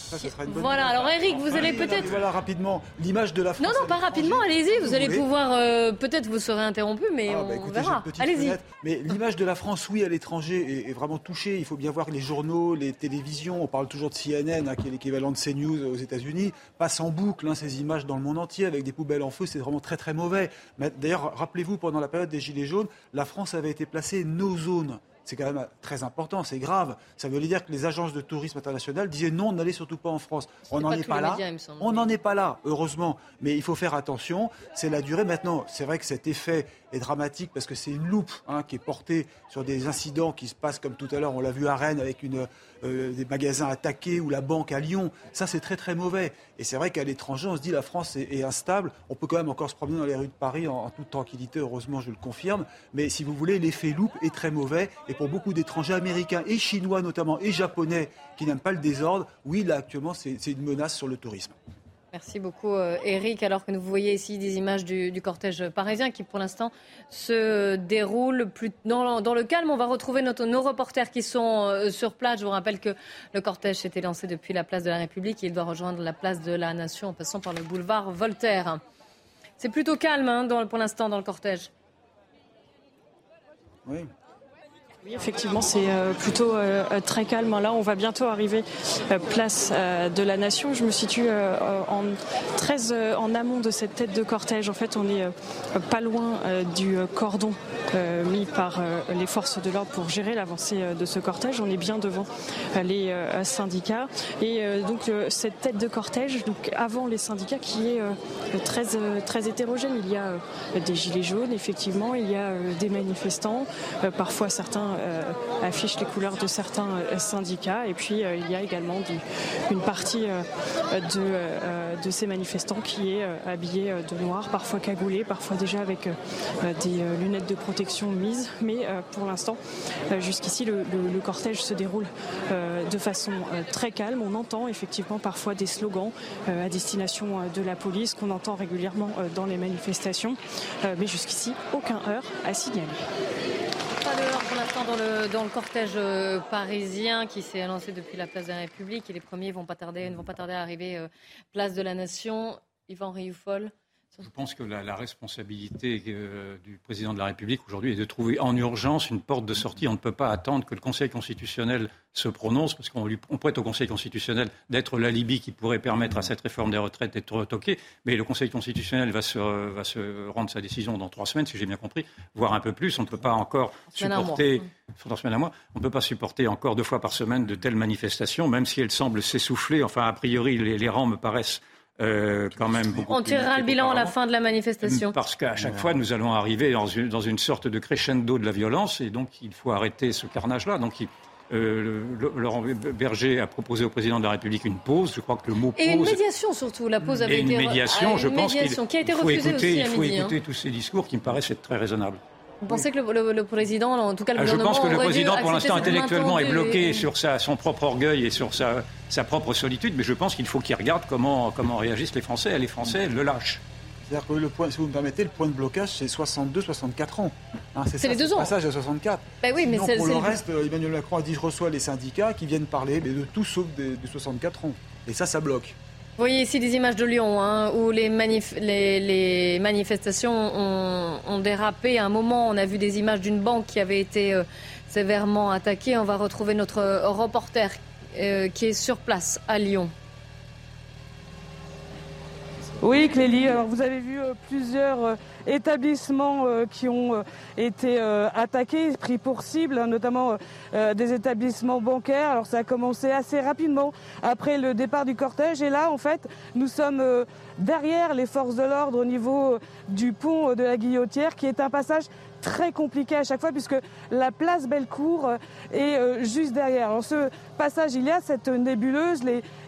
Speaker 1: voilà, alors Eric, vous allez peut-être.
Speaker 15: Voilà rapidement l'image de la France.
Speaker 1: Non, non, pas rapidement, allez-y, vous, allez pouvoir. Euh, peut-être vous serez interrompu, mais ah, bah, on verra. Allez-y.
Speaker 15: Mais l'image de la France, oui, à l'étranger, est, vraiment touchée. Il faut bien voir les journaux, les télévisions. On parle toujours de CNN, hein, qui est l'équivalent de CNews aux États-Unis. Passe en boucle hein, ces images dans le monde entier avec des poubelles en feu. C'est vraiment très, très mauvais. D'ailleurs, rappelez-vous, pendant la période des Gilets jaunes, la France avait été placée no zone c'est quand même très important, c'est grave. Ça veut dire que les agences de tourisme international disaient non, n'allez surtout pas en France. On n'en est pas là. on n'en est pas là, heureusement. Mais il faut faire attention. C'est la durée. Maintenant, c'est vrai que cet effet est dramatique parce que c'est une loupe hein, qui est portée sur des incidents qui se passent comme tout à l'heure. On l'a vu à Rennes avec une, euh, des magasins attaqués ou la banque à Lyon. Ça, c'est très très mauvais. Et c'est vrai qu'à l'étranger, on se dit la France est, instable. On peut quand même encore se promener dans les rues de Paris en, toute tranquillité. Heureusement, je le confirme. Mais si vous voulez, l'effet loupe est très mauvais. Et pour beaucoup d'étrangers américains et chinois notamment et japonais qui n'aiment pas le désordre, oui, là actuellement, c'est une menace sur le tourisme.
Speaker 1: Merci beaucoup, euh, Eric. Alors que nous voyez ici des images du, cortège parisien qui, pour l'instant, se déroule plus dans, le calme. On va retrouver nos reporters qui sont euh, sur place. Je vous rappelle que le cortège s'était lancé depuis la place de la République. Il doit rejoindre la place de la Nation en passant par le boulevard Voltaire. C'est plutôt calme hein, pour l'instant dans le cortège.
Speaker 22: Oui, oui, effectivement, c'est euh, plutôt euh, euh, très calme. Là, on va bientôt arriver place de la Nation. Je me situe en, très en amont de cette tête de cortège. En fait, on est pas loin du cordon mis par les forces de l'ordre pour gérer l'avancée de ce cortège. On est bien devant les syndicats. Et donc, cette tête de cortège, donc avant les syndicats, qui est très, très hétérogène. Il y a des gilets jaunes, effectivement, il y a des manifestants, parfois certains euh, affiche les couleurs de certains euh, syndicats. Et puis euh, il y a également une partie de, ces manifestants qui est habillée de noir, parfois cagoulée, parfois déjà avec des lunettes de protection mises. Mais pour l'instant, jusqu'ici, le, cortège se déroule de façon très calme. On entend effectivement parfois des slogans à destination de la police qu'on entend régulièrement dans les manifestations. Mais jusqu'ici, aucun heure à signaler
Speaker 1: pour l'instant dans le, dans le cortège euh, parisien qui s'est lancé depuis la place de la République et les premiers vont pas tarder, ne vont pas tarder à arriver euh, place de la Nation. Yvan Rioufol.
Speaker 13: Je pense que la, responsabilité euh, du président de la République aujourd'hui est de trouver en urgence une porte de sortie. On ne peut pas attendre que le Conseil constitutionnel se prononce, parce qu'on on prête au Conseil constitutionnel d'être l'alibi qui pourrait permettre à cette réforme des retraites d'être retoquée. Mais le Conseil constitutionnel va se, va se rendre sa décision dans trois semaines, si j'ai bien compris, voire un peu plus. On ne peut pas encore supporter, trois semaines à mois, on ne peut pas supporter encore deux fois par semaine de telles manifestations, même si elles semblent s'essouffler. Enfin, a priori, les rangs me paraissent euh, quand même beaucoup
Speaker 1: On tirera le bilan à la fin de la manifestation.
Speaker 13: Parce qu'à chaque fois, nous allons arriver dans une, dans une, sorte de crescendo de la violence et donc il faut arrêter ce carnage-là. Donc euh, Laurent Berger a proposé au président de la République une pause. Je crois que le mot pause.
Speaker 1: Et une médiation surtout. La pause avait
Speaker 13: et
Speaker 1: été.
Speaker 13: Une médiation, je pense qu'il
Speaker 1: qui a été
Speaker 13: écouter,
Speaker 1: aussi
Speaker 13: il faut
Speaker 1: écouter
Speaker 13: hein. tous ces discours qui me paraissent être très raisonnables.
Speaker 1: Vous pensez que le, président, en tout cas le
Speaker 13: ah,
Speaker 1: gouvernement,
Speaker 13: Je pense que le président, pour l'instant, intellectuellement, est bloqué sur sa, son propre orgueil et sur sa, sa propre solitude, mais je pense qu'il faut qu'il regarde comment, comment réagissent les Français. Et les Français le lâchent.
Speaker 15: C'est-à-dire que le point, si vous me permettez, le point de blocage, c'est 62-64 ans.
Speaker 1: Hein, c'est les deux ans.
Speaker 15: passage à 64.
Speaker 1: Ben oui, mais
Speaker 15: pour le, reste, Emmanuel Macron a dit je reçois les syndicats qui viennent parler mais de tout sauf des, 64 ans. Et ça, ça bloque.
Speaker 1: Vous voyez ici des images de Lyon hein, où les, manifestations ont, dérapé. À un moment, on a vu des images d'une banque qui avait été euh, sévèrement attaquée. On va retrouver notre reporter euh, qui est sur place à Lyon.
Speaker 19: Oui, Clélie, alors vous avez vu euh, plusieurs établissements qui ont été attaqués, pris pour cible, hein, notamment des établissements bancaires. Alors ça a commencé assez rapidement après le départ du cortège et là en fait nous sommes derrière les forces de l'ordre au niveau du pont de la Guillotière qui est un passage très compliqué à chaque fois puisque la place Bellecour est juste derrière. Dans ce passage, il y a cette nébuleuse,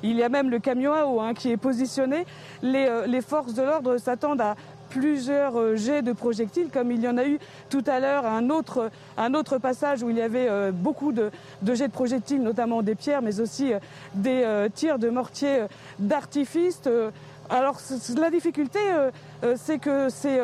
Speaker 19: il y a même le camion à eau hein, qui est positionné. les forces de l'ordre s'attendent à plusieurs euh, jets de projectiles, comme il y en a eu tout à l'heure un autre, passage où il y avait euh, beaucoup de, jets de projectiles, notamment des pierres, mais aussi euh, des tirs de mortiers d'artifice. Alors la difficulté, c'est que c'est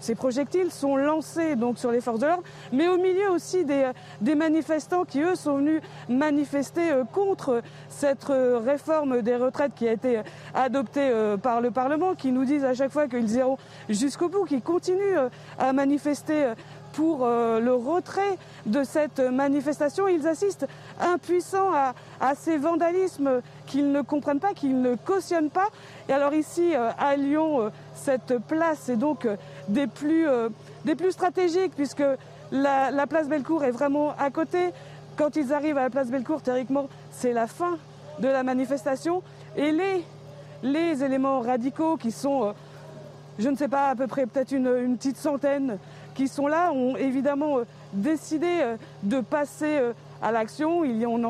Speaker 19: ces projectiles sont lancés donc sur les forces de l'ordre, mais au milieu aussi des, des, manifestants qui, eux, sont venus manifester euh, contre cette euh, réforme des retraites qui a été adoptée euh, par le Parlement, qui nous disent à chaque fois qu'ils iront jusqu'au bout, qui continuent à manifester pour le retrait de cette manifestation. Ils assistent impuissants à, à ces vandalismes qu'ils ne comprennent pas, qu'ils ne cautionnent pas. Et alors ici, à Lyon, cette place est donc des plus, euh, des plus stratégiques, puisque la, place Bellecour est vraiment à côté. Quand ils arrivent à la place Bellecour, théoriquement, c'est la fin de la manifestation. Et les, les éléments radicaux qui sont, euh, je ne sais pas, à peu près peut-être une, petite centaine qui sont là, ont évidemment euh, décidé de passer à l'action. On